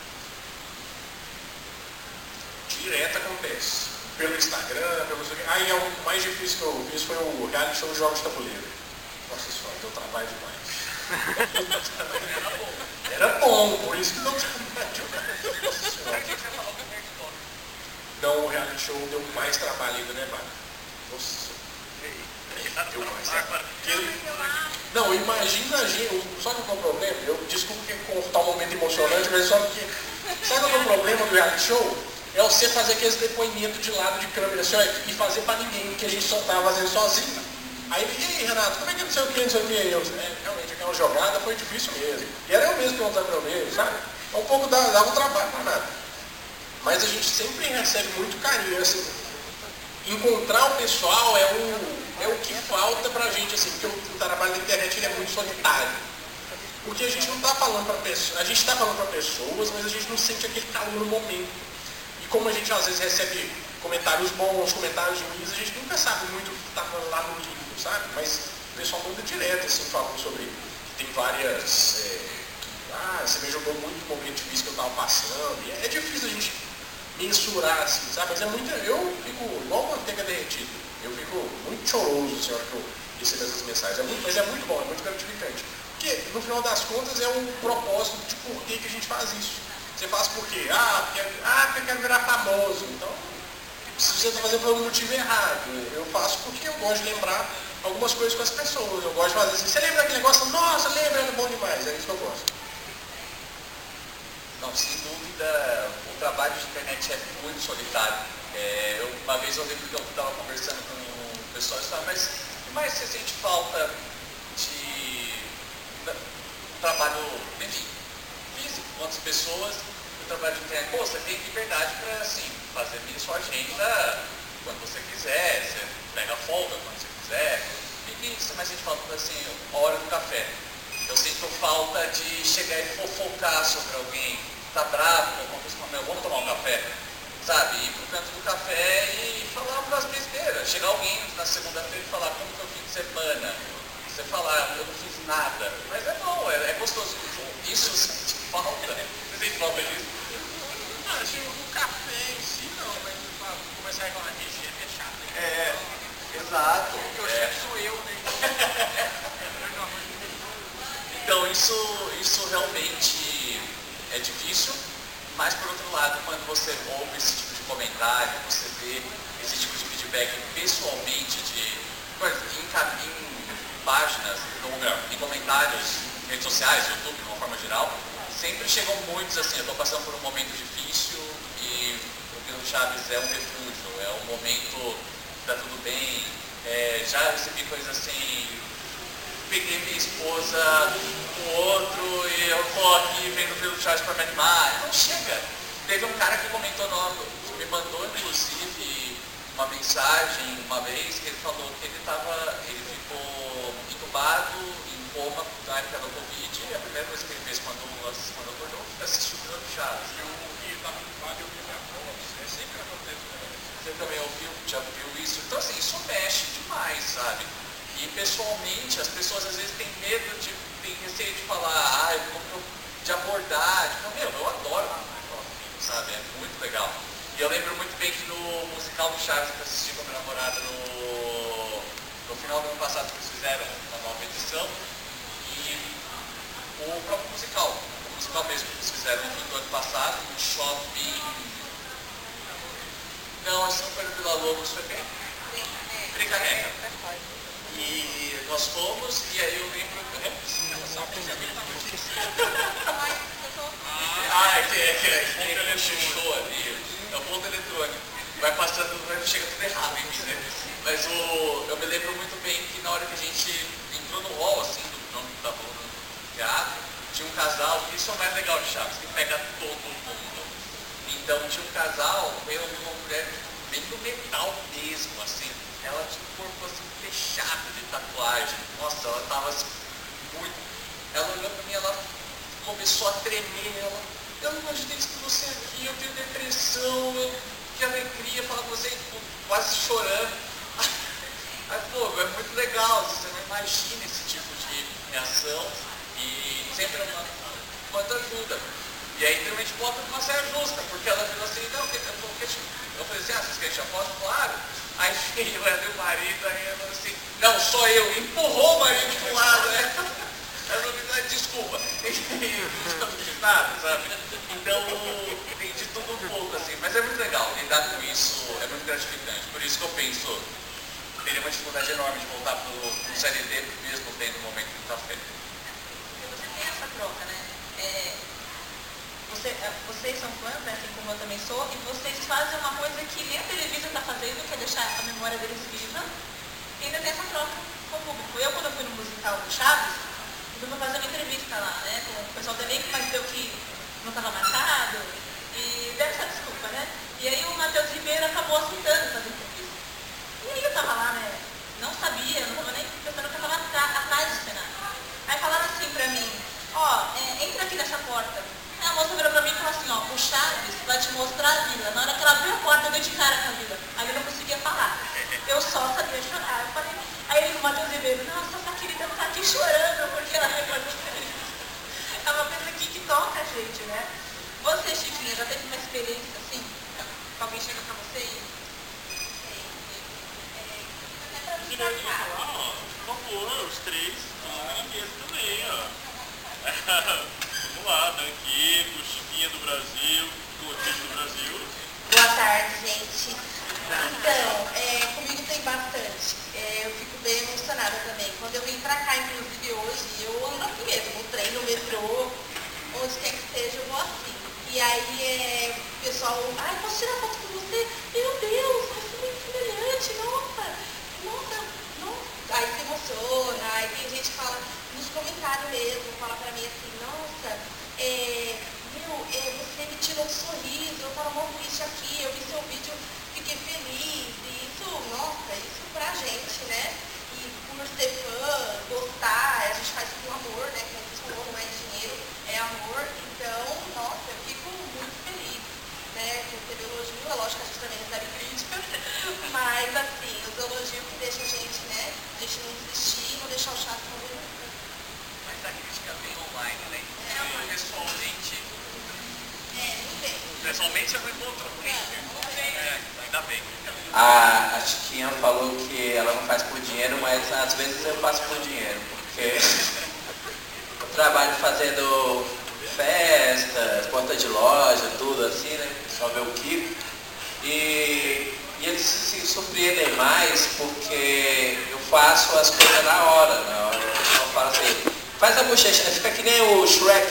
Direto acontece. Pelo Instagram, pelo... Aí é o mais difícil que eu fiz foi o reality show Jogos de Tabuleiro. Nossa senhora, deu trabalho demais. *laughs* Era bom, por isso que deu trabalho demais. Nossa senhora. Não, o reality show deu mais trabalho ainda, né, Mara? Nossa. Deu Não, imagina a gente. Só que qual é o problema? Eu desculpa que cortar um momento emocionante, mas só que. Sabe qual é o problema do reality show? É você fazer aqueles depoimentos de lado de câmera assim, e fazer pra ninguém, porque a gente só tava fazendo sozinho. Aí, e aí, Renato, como é que não sei o que, não sei o que? Eu, é, realmente, aquela jogada foi difícil mesmo. E era eu mesmo perguntando pra eu mesmo, sabe? É um pouco, dava, dava um trabalho pra nada. Mas a gente sempre recebe muito carinho, assim. Encontrar o pessoal é o, é o que falta pra gente, assim, porque o, trabalho da internet ele é muito solitário. Porque a gente não está falando para pessoas, a gente está falando para pessoas, mas a gente não sente aquele calor no momento. E como a gente às vezes recebe comentários bons, comentários ruins, a gente nunca sabe muito o que está lá no mínimo, sabe? Mas o pessoal manda direto, assim, falando sobre que tem várias. é, ah, você me jogou muito momento difícil que eu estava passando. E é, é difícil a gente mensurar, assim, sabe? Mas é muito. Eu fico igual manteiga derretida. Eu fico muito choroso, hora que eu recebo essas mensagens. É muito, mas é muito bom, é muito gratificante. Porque, no final das contas, é um propósito de por que, que a gente faz isso. Você faz por quê? Ah, porque, ah, porque eu quero virar famoso. Então, se você está fazendo por um motivo errado, eu faço porque eu gosto de lembrar algumas coisas com as pessoas. Eu gosto de fazer assim, você lembra daquele negócio? Nossa, lembra, era bom demais. É isso que eu gosto. Não, sem dúvida, o trabalho de internet é muito solitário. É, eu, uma vez eu lembro que eu estava conversando com o pessoal e falava, mas mais você sente falta de trabalho, enfim, físico, quantas pessoas, o trabalho de internet, você tem liberdade para assim, fazer bem sua agenda quando você quiser, você pega folga quando você quiser. E que você mais sente falta, assim, a hora do café? Eu sinto falta de chegar e fofocar sobre alguém, tá bravo alguma coisa, meu, vamos tomar um café, sabe? Ir pro canto do café e falar umas besteiras. Chegar alguém na segunda-feira e falar como foi o fim de semana. Você falar, eu não fiz nada. Mas é bom, é, é gostoso. Isso *laughs* eu sinto falta. Você sente falta disso? Ah, assim, o café em si não, mas começar a reclamar de higiene é chato. né? É, exato. O É. sou eu, né? *laughs* Então isso, isso realmente é difícil, mas por outro lado, quando você ouve esse tipo de comentário, você vê esse tipo de feedback pessoalmente de em páginas, ou melhor, em comentários, redes sociais, YouTube, de uma forma geral, sempre chegam muitos assim, eu estou passando por um momento difícil e o Pino Chaves é um refúgio, é um momento que está tudo bem, É, já recebi coisas assim, peguei minha esposa com outro e eu tô aqui vendo pelo chat para me animar. Então chega. Teve um cara que comentou, no, me mandou inclusive uma mensagem uma vez que ele falou que ele tava, ele ficou entubado em coma na época da Covid e a primeira coisa que ele fez quando, quando acordou foi assistir o programa Chaves. Eu estava entubado e eu vi minha prova. É sempre acontece. Né? Você também ouviu, já viu isso? Então assim, isso mexe demais, sabe? E pessoalmente, as pessoas às vezes têm medo de, têm receio de falar, ah, eu, de abordar, tipo, meu, eu adoro sabe? É muito legal. E eu lembro muito bem que no musical do Chaves que eu assisti com a minha namorada no, no final do ano passado que eles fizeram uma nova edição, e o próprio musical, o musical mesmo que eles fizeram no do ano passado, no shopping. Não, não foi no Vila Lobos, foi bem. Bricaneca. E nós fomos, e aí eu lembro. Ah, é que é que é que ele chuchou ali, é o ponto eletrônico. Vai passando, vai, chega tudo errado em mim, né? Mas o, eu me lembro muito bem que na hora que a gente entrou no hall, assim, do nome da do teatro, tinha um casal, isso é o mais legal de Chaves, que pega todo mundo. Então tinha um casal, veio uma mulher bem do metal mesmo, assim, ela tinha um corpo assim fechado de tatuagem. Nossa, ela tava assim, muito. Ela olhou pra mim, ela começou a tremer, ela, eu não imaginei isso com você aqui, eu tenho depressão, eu, que alegria falar com você, tipo, quase chorando. Aí, pô, é muito legal, você não imagina esse tipo de reação e sempre é uma, quanto ajuda. E aí também te bota numa saia justa, porque ela falou assim, não, eu, eu, eu falei assim, ah, vocês querem foto? Claro. Aí ela o marido, aí ela assim, não, só eu, empurrou o marido pro lado, né? Ela me dá desculpa. não *laughs* nada, sabe? Então, tem de tudo um pouco, assim. Mas é muito legal, lidar com isso é muito gratificante. Por isso que eu penso, teria uma dificuldade enorme de voltar pro, pro CLT, mesmo tendo um momento de café. Você tem essa troca, né? É, você, é, vocês são fãs, né, assim como eu também sou, e vocês fazem uma coisa que nem a televisão está fazendo, que é deixar a memória deles viva, e ainda tem essa troca com o público. Eu, quando eu fui no musical do Chaves, eu fui fazer uma entrevista lá, né, com o pessoal do elenco, mas deu que não estava marcado, e deu essa desculpa, né? E aí o Matheus Ribeiro acabou aceitando fazer entrevista. E aí eu estava lá, né, não sabia, não estava nem pensando que estava atrás do cenário. Aí falaram assim para mim, ó, oh, é, entra aqui nessa porta. A moça virou pra mim e falou assim, ó, o Chaves vai te mostrar a vila. Na hora que ela abriu a porta, eu dei de cara com a vila. Aí eu não conseguia falar. Eu só sabia chorar. Eu falei, aí o Matheus Ribeiro, nossa, essa querida tá aqui chorando porque ela recordou É uma coisa aqui que toca a gente, né? Você, Chiquinha, já teve uma experiência assim? Alguém chega pra você e... Por favor, os três, tudo também, ó. Do Brasil, do Brasil. Boa tarde, gente. Então, é, comigo tem bastante. É, eu fico bem emocionada também. Quando eu vim pra cá, inclusive hoje, eu ando aqui mesmo, no trem, no metrô, onde quer que seja, eu vou assim. E aí é, o pessoal, ai, posso tirar foto com você? Meu Deus, você é muito semelhante, nossa, nossa, nossa. Aí se emociona, aí tem gente que fala nos comentários mesmo, fala pra mim assim, nossa, é, meu, é, você me tirou um sorriso, eu estava muito triste aqui, eu vi seu vídeo, fiquei feliz, e isso, nossa, isso pra gente, né? E por ser fã, gostar, a gente faz com amor, né? Como você falou, não é dinheiro, é amor, então, nossa, eu fico muito feliz, né? Receber elogio, é lógico que a gente também recebe crítica, *laughs* mas assim, os elogios que deixam a gente, né? A gente não desistir, não deixar o chato morrer Mas a crítica vem online, né? É, pessoalmente. É, pessoalmente eu não encontro. É, ainda bem. A, a Chiquinha falou que ela não faz por dinheiro, mas às vezes eu faço por dinheiro, porque *laughs* eu trabalho fazendo festas, porta de loja, tudo assim, né? Só ver o Kiko. E, e eles se surpreendem mais porque eu faço as coisas na hora, na hora. O pessoal fala assim, faz a bochecha, fica que nem o Shrek.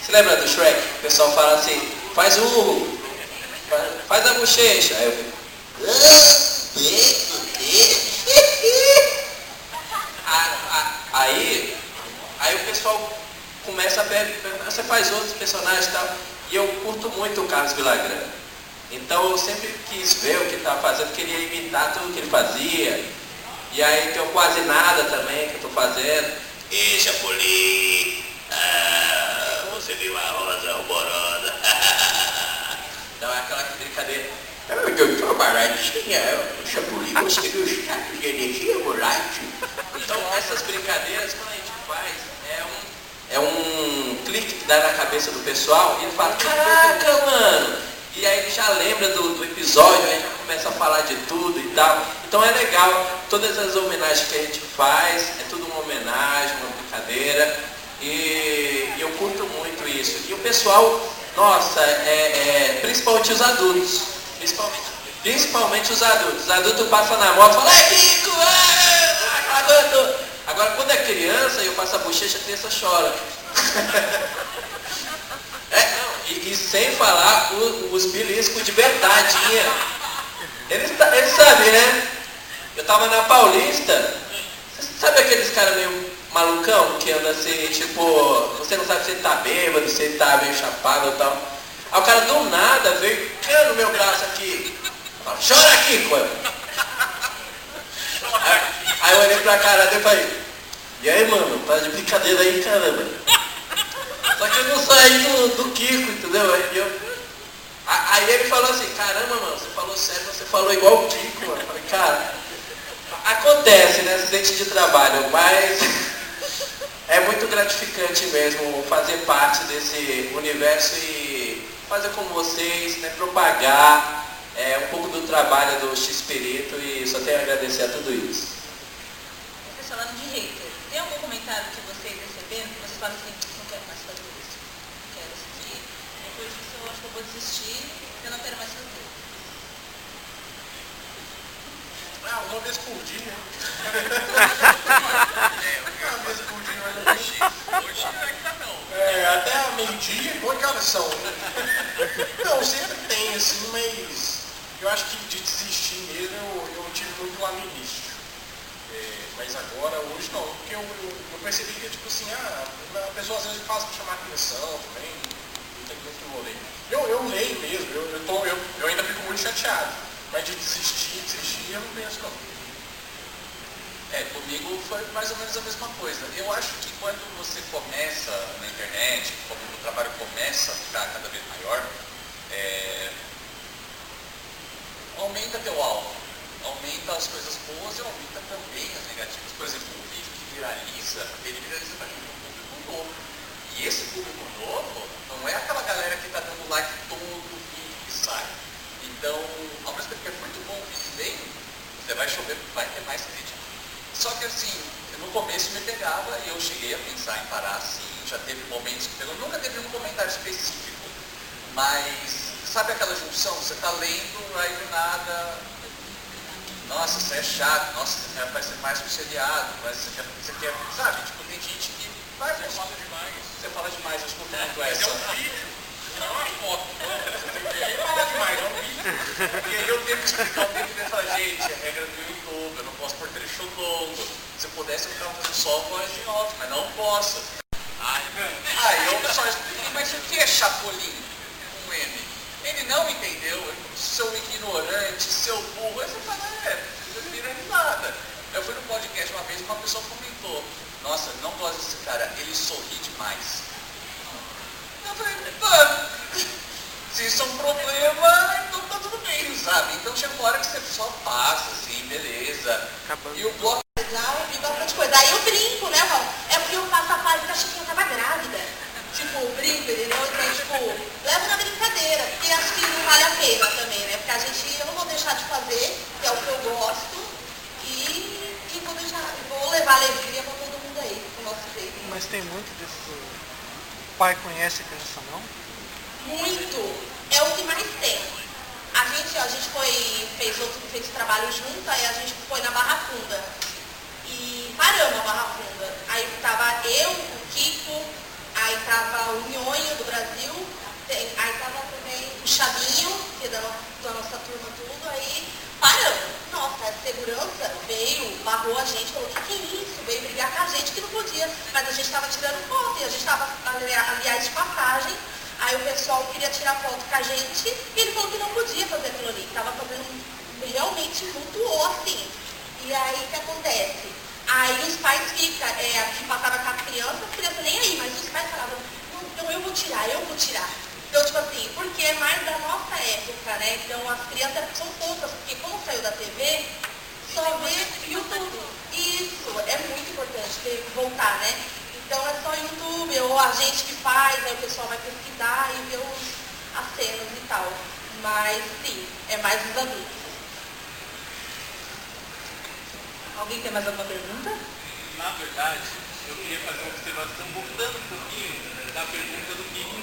Você lembra do Shrek? O pessoal fala assim, faz o urro, faz a bochecha. Aí eu fico, Aí, aí o pessoal começa a perguntar, você faz outros personagens e tal. E eu curto muito o Carlos Villagrán. Então eu sempre quis ver o que estava fazendo, queria imitar tudo que ele fazia. E aí tem quase nada também que eu estou fazendo. E Chapolin! Ah, você viu a rosa alborosa? então *laughs* é aquela brincadeira. Doutor Baratinha, o Chapolin, você viu o chato de energia volátil? Então essas brincadeiras quando a gente faz é um, é um clique que dá na cabeça do pessoal e ele fala, caraca mano! E aí ele já lembra do, do episódio, aí já começa a falar de tudo e tal. Então é legal, todas as homenagens que a gente faz, é tudo uma homenagem, uma brincadeira. E, eu curto muito isso. E o pessoal, nossa, é, é, principalmente os adultos. Principalmente, principalmente os adultos. Os adultos passam na moto e falam, ai Kiko, ah, Agora quando é criança eu passo a bochecha, a criança chora. *laughs* E, e sem falar os, os beliscos de verdade. Eles, eles sabem, né? Eu tava na Paulista, sabe aqueles caras meio malucão que anda assim, tipo, você não sabe se ele tá bêbado, se ele tá meio chapado ou tal. Aí o cara do nada veio no meu braço aqui. Fala, chora aqui, coisa. Aí, aí eu olhei pra cara dele e falei, e aí mano, para de brincadeira aí, caramba. Só que eu não saí do, do Kiko, entendeu? Aí, eu, aí ele falou assim, caramba, mano, você falou sério, você falou igual o Kiko, mano. Eu falei, cara, acontece, né? Acidente de trabalho, mas é muito gratificante mesmo fazer parte desse universo e fazer com vocês, né, propagar é, um pouco do trabalho do X-Perito e só tenho a agradecer a tudo isso. Vocês falando de hater, tem algum comentário que vocês receberam que vocês falam assim, vou desistir, eu não quero mais fazer. Ah, uma vez por dia. é, *laughs* uma vez por dia, mas não Hoje ainda não. É, até meio-dia, horas são? Não, sempre tem, assim, mas eu acho que de desistir mesmo eu, eu tive muito lá no início. É, mas agora, hoje não, porque eu, eu, eu, percebi que, tipo assim, ah, a pessoa às vezes faz para chamar atenção também, não tem muito rolê. Eu, eu leio mesmo, eu, eu, tô, eu, eu ainda fico muito chateado. Mas de desistir, desistir, eu não penso não. É, comigo foi mais ou menos a mesma coisa. Eu acho que quando você começa na internet, quando o trabalho começa a ficar cada vez maior, é, aumenta teu alvo, aumenta as coisas boas e aumenta também as negativas. Por exemplo, um vídeo que viraliza, ele viraliza para um público novo. E esse público novo não é aquela galera que está dando like todo vídeo que sai. Então, ao mesmo tempo que é muito bom o vídeo bem, você vai chover, vai ter mais crítica. Só que assim, no começo me pegava e eu cheguei a pensar em parar assim, já teve momentos que pegou, nunca teve um comentário específico, mas sabe aquela junção? Você está lendo, aí do nada, nossa, isso é chato, nossa, isso vai ser mais um seriado, mas você quer, você quer, sabe? Tipo, tem gente que vai, você fala demais. Você fala demais, eu escuto muito essa. É um vídeo, não é foto. Ninguém fala demais, é um vídeo. E aí eu tenho que explicar o tempo dessa gente, a regra do YouTube, eu não posso pôr trecho longo. Se eu pudesse, eu ficava fazendo só voz de alto, mas não posso. Aí eu só explico, mas o que é Chapolin com M? Ele não entendeu, seu ignorante, seu burro. Aí você fala, é, vira risada. Eu fui no podcast uma vez e uma pessoa comentou, nossa, não gosto desse cara, ele sorri demais. Eu falei, pá, se isso é um problema, então tá tudo bem, sabe? Então chega uma hora que você só passa, assim, beleza. Acabando. E o bloco. Legal, igual de coisa. Aí eu brinco, né, Val? É porque eu faço a fase que achei que eu tava grávida. Tipo, brinco, entendeu? Então, tipo, levo na brincadeira, porque acho que não vale a pena também, né? Porque a gente, eu não vou deixar de fazer, que é o que eu gosto, e, e vou deixar, vou levar alegria pra todo mundo aí, com o nosso jeito. Mas tem muito desse. Pai conhece a criança, não? Muito. É o que mais tem. A gente, a gente foi, fez outro fez trabalho junto, aí a gente foi na Barra Funda. E paramos a Barra Funda. Aí tava eu, o Kiko, aí tava o Nhonho do Brasil, aí tava também o Chavinho, que é da, da nossa turma tudo, aí paramos. Nossa, a segurança veio, barrou a gente, falou, o que, que é isso? Veio brigar com a gente. gente que não podia, mas a gente estava tirando foto e a gente estava, aliás, de passagem. Aí o pessoal queria tirar foto com a gente e ele falou que não podia fazer aquilo ali, estava fazendo realmente mutuou assim. E aí o que acontece? Aí os pais ficam, é, que passava com as crianças, as crianças nem aí, mas os pais falavam, então eu vou tirar, eu vou tirar. Então, tipo assim, porque é mais da nossa época, né? Então as crianças são poucas, porque como saiu da TV, só vê YouTube. Isso, é muito importante ter, voltar, né? Então é só YouTube, ou a gente que faz, aí o pessoal vai pesquisar e ver os, as cenas e tal. Mas sim, é mais os adultos. Alguém tem mais alguma pergunta? Na verdade, eu queria fazer uma observação voltando um pouquinho da pergunta do Kiko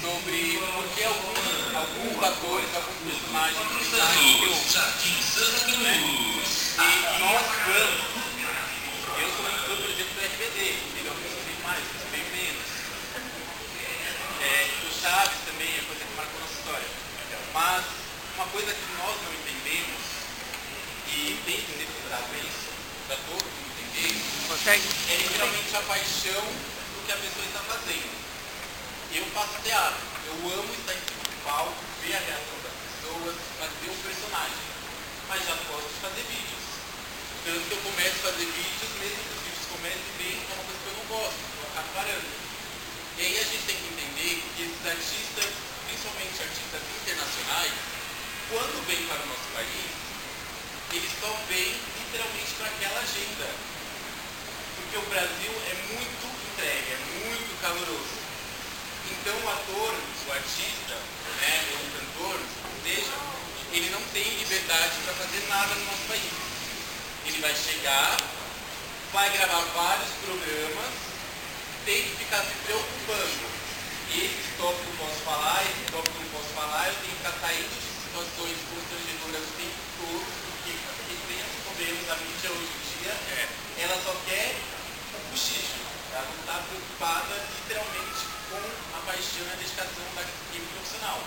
sobre por que alguns, alguns atores, alguns personagens saem de né? E nós fãs, eu sou um por exemplo, do RBD, ele é um que mais, bem menos. É, o Chaves também é coisa que marcou nossa história. Mas uma coisa que nós não entendemos, e tem que ser considerado isso, para todos entenderem, é literalmente a paixão do que a pessoa está fazendo. Eu faço teatro, eu amo estar em cima do palco, ver a reação das pessoas, fazer um personagem. Mas já posso fazer vídeos. Tanto que eu começo a fazer vídeos, mesmo que os vídeos comecem bem, é uma coisa que eu não gosto, eu acabo parando. E aí a gente tem que entender que esses artistas, principalmente artistas internacionais, quando vêm para o nosso país, eles só vêm literalmente para aquela agenda. Porque o Brasil é muito entregue, é muito caloroso. Então o ator, o artista, né, ou o cantor, seja, ele não tem liberdade para fazer nada no nosso país. Ele vai chegar, vai gravar vários programas, tem que ficar se preocupando. Esse tópico eu posso falar, esse tópico eu não posso falar, eu tenho que estar saindo de situações constrangedoras o tempo todo, porque, porque tem os problemas da mídia hoje em dia, é, ela só quer o cochicho, ela não está preocupada literalmente com a paixão e a dedicação da equipe profissional.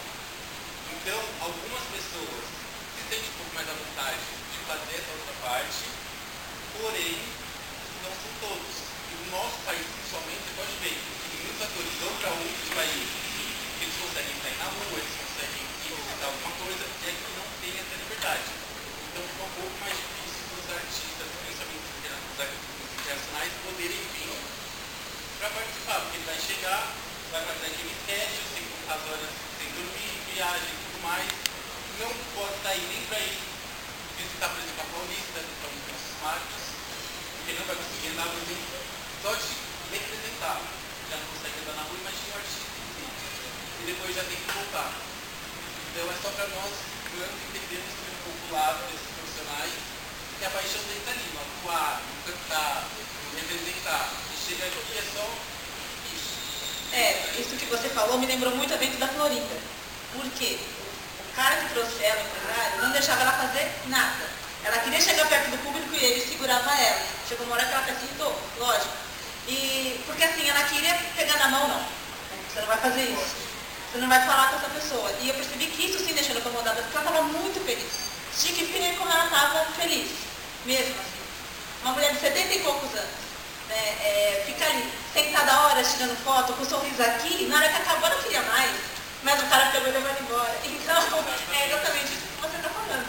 Então, algumas pessoas se sentem um pouco mais à vontade de fazer essa outra parte, porém, não são todos. E no nosso país, principalmente, pode ver que muitos atores vão para outros países, eles conseguem sair na rua, eles conseguem visitar alguma coisa, e aqui não tem essa liberdade. Então, fica um pouco mais difícil para os artistas, principalmente os internacionais, poderem para participar, porque ele vai chegar, vai fazer aquele teste, tem contar horas sem dormir, viagem e tudo mais. Não pode sair nem para ir visitar, por exemplo, a Paulista, que são os marcos, porque não vai conseguir andar por exemplo, só de representar. Já não consegue andar na rua, imagina o artista E depois já tem que voltar. Então é só para nós, entendermos também um pouco o lado desses profissionais, que a paixão deles está ali, no atuar, no cantar, no representar. E é isso que você falou me lembrou muito a vento da Florinda. Por quê? O cara que trouxe ela, o empresário, não deixava ela fazer nada. Ela queria chegar perto do público e ele segurava ela. Chegou uma hora que ela acrescentou, lógico. E, porque assim, ela queria pegar na mão, não. Você não vai fazer isso. Você não vai falar com essa pessoa. E eu percebi que isso sim deixou ela incomodada, porque ela estava muito feliz. Tinha que ver como ela estava feliz. Mesmo assim. Uma mulher de 70 e poucos anos né, é, fica ali, sentada horas tirando foto, com um sorriso aqui, na hora que acabou não queria mais, mas o cara pegou e levou embora. *laughs* Então, é exatamente isso que você está falando.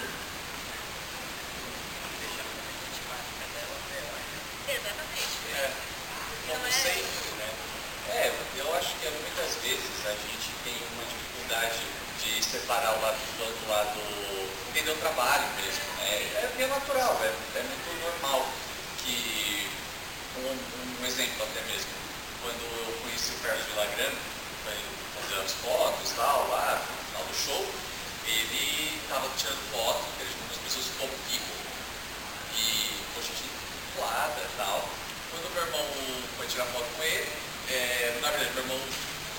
Exatamente. É, como sempre, né? É, eu acho que muitas vezes a gente tem uma dificuldade de separar o lado do lado, entender o trabalho mesmo, né? É bem natural, é, é muito normal um, um, exemplo até mesmo, quando eu conheci o Carlos Villagrán, para fazer as fotos tal, lá no final do show, ele estava tirando foto, ele as pessoas como people, e poxa, voada e tal. Quando meu irmão foi tirar foto com ele, é, na verdade meu irmão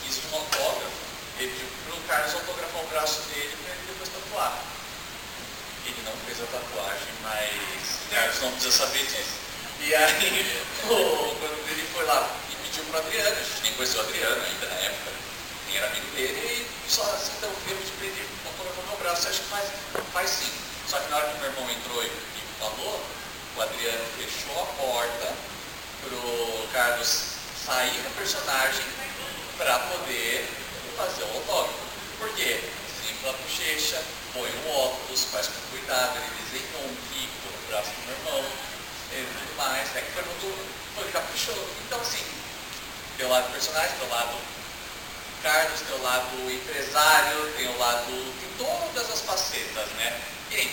quis um autógrafo, ele pediu para o Carlos autografar o braço dele para ele depois tatuar. Ele não fez a tatuagem, mas o Carlos não precisa saber disso. E aí, *laughs* quando ele foi lá e pediu para o Adriano, a gente nem conheceu o Adriano ainda na época, nem era amigo dele, e só assim, então eu pedi para ele autógrafar meu braço, acho que faz, faz sim. Só que na hora que meu irmão entrou e, falou, o Adriano fechou a porta Carlos sair do personagem para poder fazer o autógrafo. Por quê? Limpa a bochecha, põe um óculos, faz com cuidado, ele desenhou um bico no braço do meu irmão, e tudo mais. É que muito, foi caprichoso. Então, assim, teu lado personagem, teu lado Carlos, teu lado empresário, tem o lado, tem todas as facetas, né? E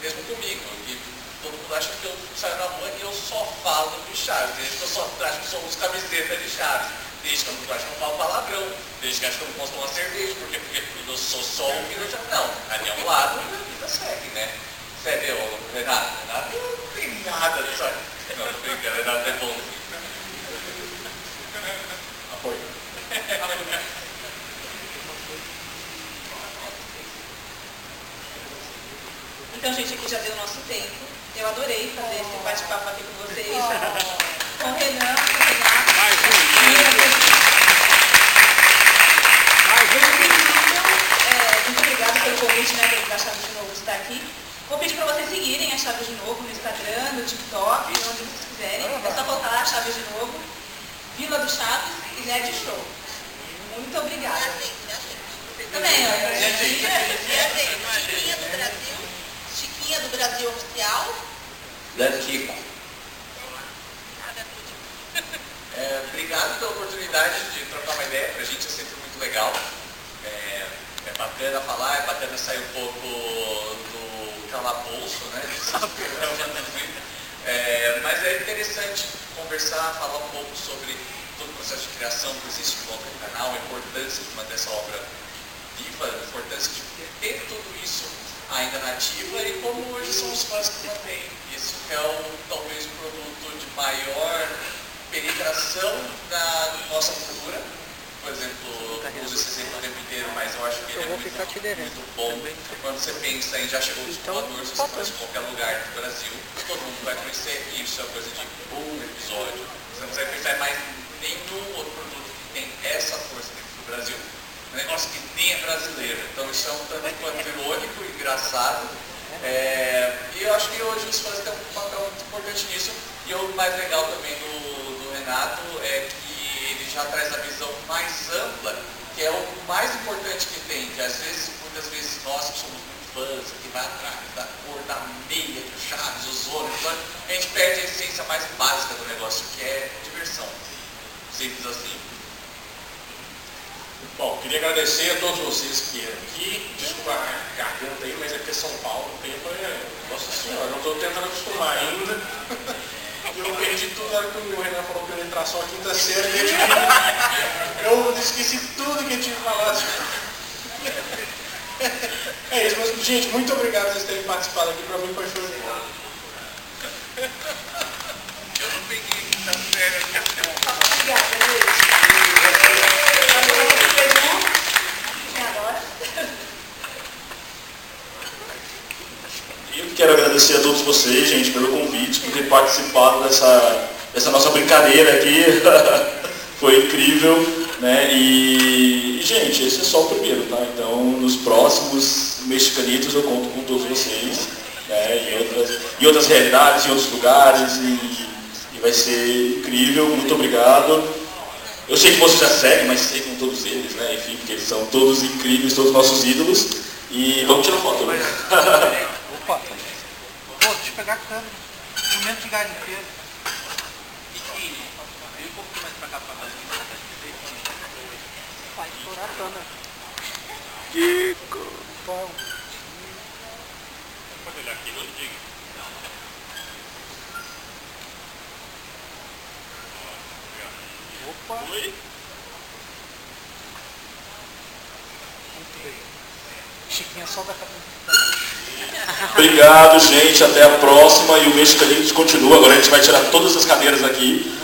mesmo comigo, que todo mundo acha que eu saio na rua e eu só falo de Chaves, desde que eu só sou uns camisetas de Chaves, desde que eu não acho que eu falo palavrão, desde que acho que eu não posso tomar cerveja, porque, porque eu sou só o filho de Não, ali é um lado e a vida segue, né? Sério, Renato, Renato não tem nada disso. Não, tô brincando, Renato é bom. Apoio. Então, gente, aqui já deu o nosso tempo. Eu adorei fazer esse bate-papo aqui com vocês. *laughs* Com o Renan, com o Renato. Mais um. É, muito obrigada pelo convite, né, da Chaves de Novo estar aqui. Pedir para vocês seguirem a Chaves de Novo no Instagram, no TikTok, onde vocês quiserem. É só botar lá Chaves de Novo, Vila do Chaves e Nerd Show. Muito obrigada. Também, ó. E a gente? Chiquinha do Brasil, Chiquinha do Brasil Oficial. Dan Kiko. É, obrigado pela oportunidade de trocar uma ideia, pra gente é sempre muito legal. É, é bacana falar, é bacana sair um pouco do calabouço, né? *laughs* É, mas é interessante conversar, falar um pouco sobre todo o processo de criação que existe em volta do canal, a importância de manter essa obra viva, a importância de ter tudo isso ainda nativa e como hoje são os fãs que mantêm. Isso é o, talvez o produto de maior penetração da nossa cultura. Por exemplo, eu uso esse exemplo o tempo inteiro, mas eu acho que ele é muito, muito bom. Quando você pensa em já chegou o descolador, se você faz em qualquer lugar do Brasil, todo mundo vai conhecer isso, é uma coisa de um episódio. Você não vai pensar em mais nenhum outro produto que tem essa força dentro do Brasil. Um negócio que nem é brasileiro. Então isso é um tanto quanto irônico engraçado. É, e eu acho que hoje os fãs têm um papel muito importante nisso. E o mais legal também do, do Renato é que já traz a visão mais ampla, que é o mais importante que tem, que às vezes, muitas vezes nós que somos muito fãs, que vai atrás da cor, da meia, do chaves, os ônibus, a gente perde a essência mais básica do negócio, que é diversão. Simples assim. Bom, queria agradecer a todos vocês que vieram aqui. Desculpa a garganta aí, mas é porque São Paulo, o tempo é. Nossa senhora, não estou tentando acostumar ainda. Eu perdi tudo na hora que o Renan falou que eu ia entrar só a quinta série. Eu, esqueci tudo que eu tinha falado. É isso, mas gente, muito obrigado por vocês terem participado aqui. Para mim foi show de bola. Eu não peguei quinta série. Obrigada, gente. Agora, Edu. E agora? E eu quero agradecer a todos vocês, gente, pelo convite, por ter participado dessa, dessa nossa brincadeira aqui. *laughs* Foi incrível, né? E, e, gente, esse é só o primeiro, tá? Então, nos próximos mexicanitos eu conto com todos vocês, né? Em outras, outras realidades, em outros lugares, e, e vai ser incrível. Muito obrigado. Eu sei que você já segue, mas sei com todos eles, né? Enfim, porque eles são todos incríveis, todos nossos ídolos. E vamos tirar foto, né? *laughs* Opa! Pô, deixa eu pegar a câmera. Jumento de garimpeiro. Vem um pouquinho mais pra cá pra fazer Vai estourar a câmera. Kiko! Bom. Pode olhar aqui, não diga. Opa! Oi? Muito bem. Chiquinha só da cabeça. Obrigado, gente. Até a próxima. E o Mexicanitos continua. Agora a gente vai tirar todas as cadeiras aqui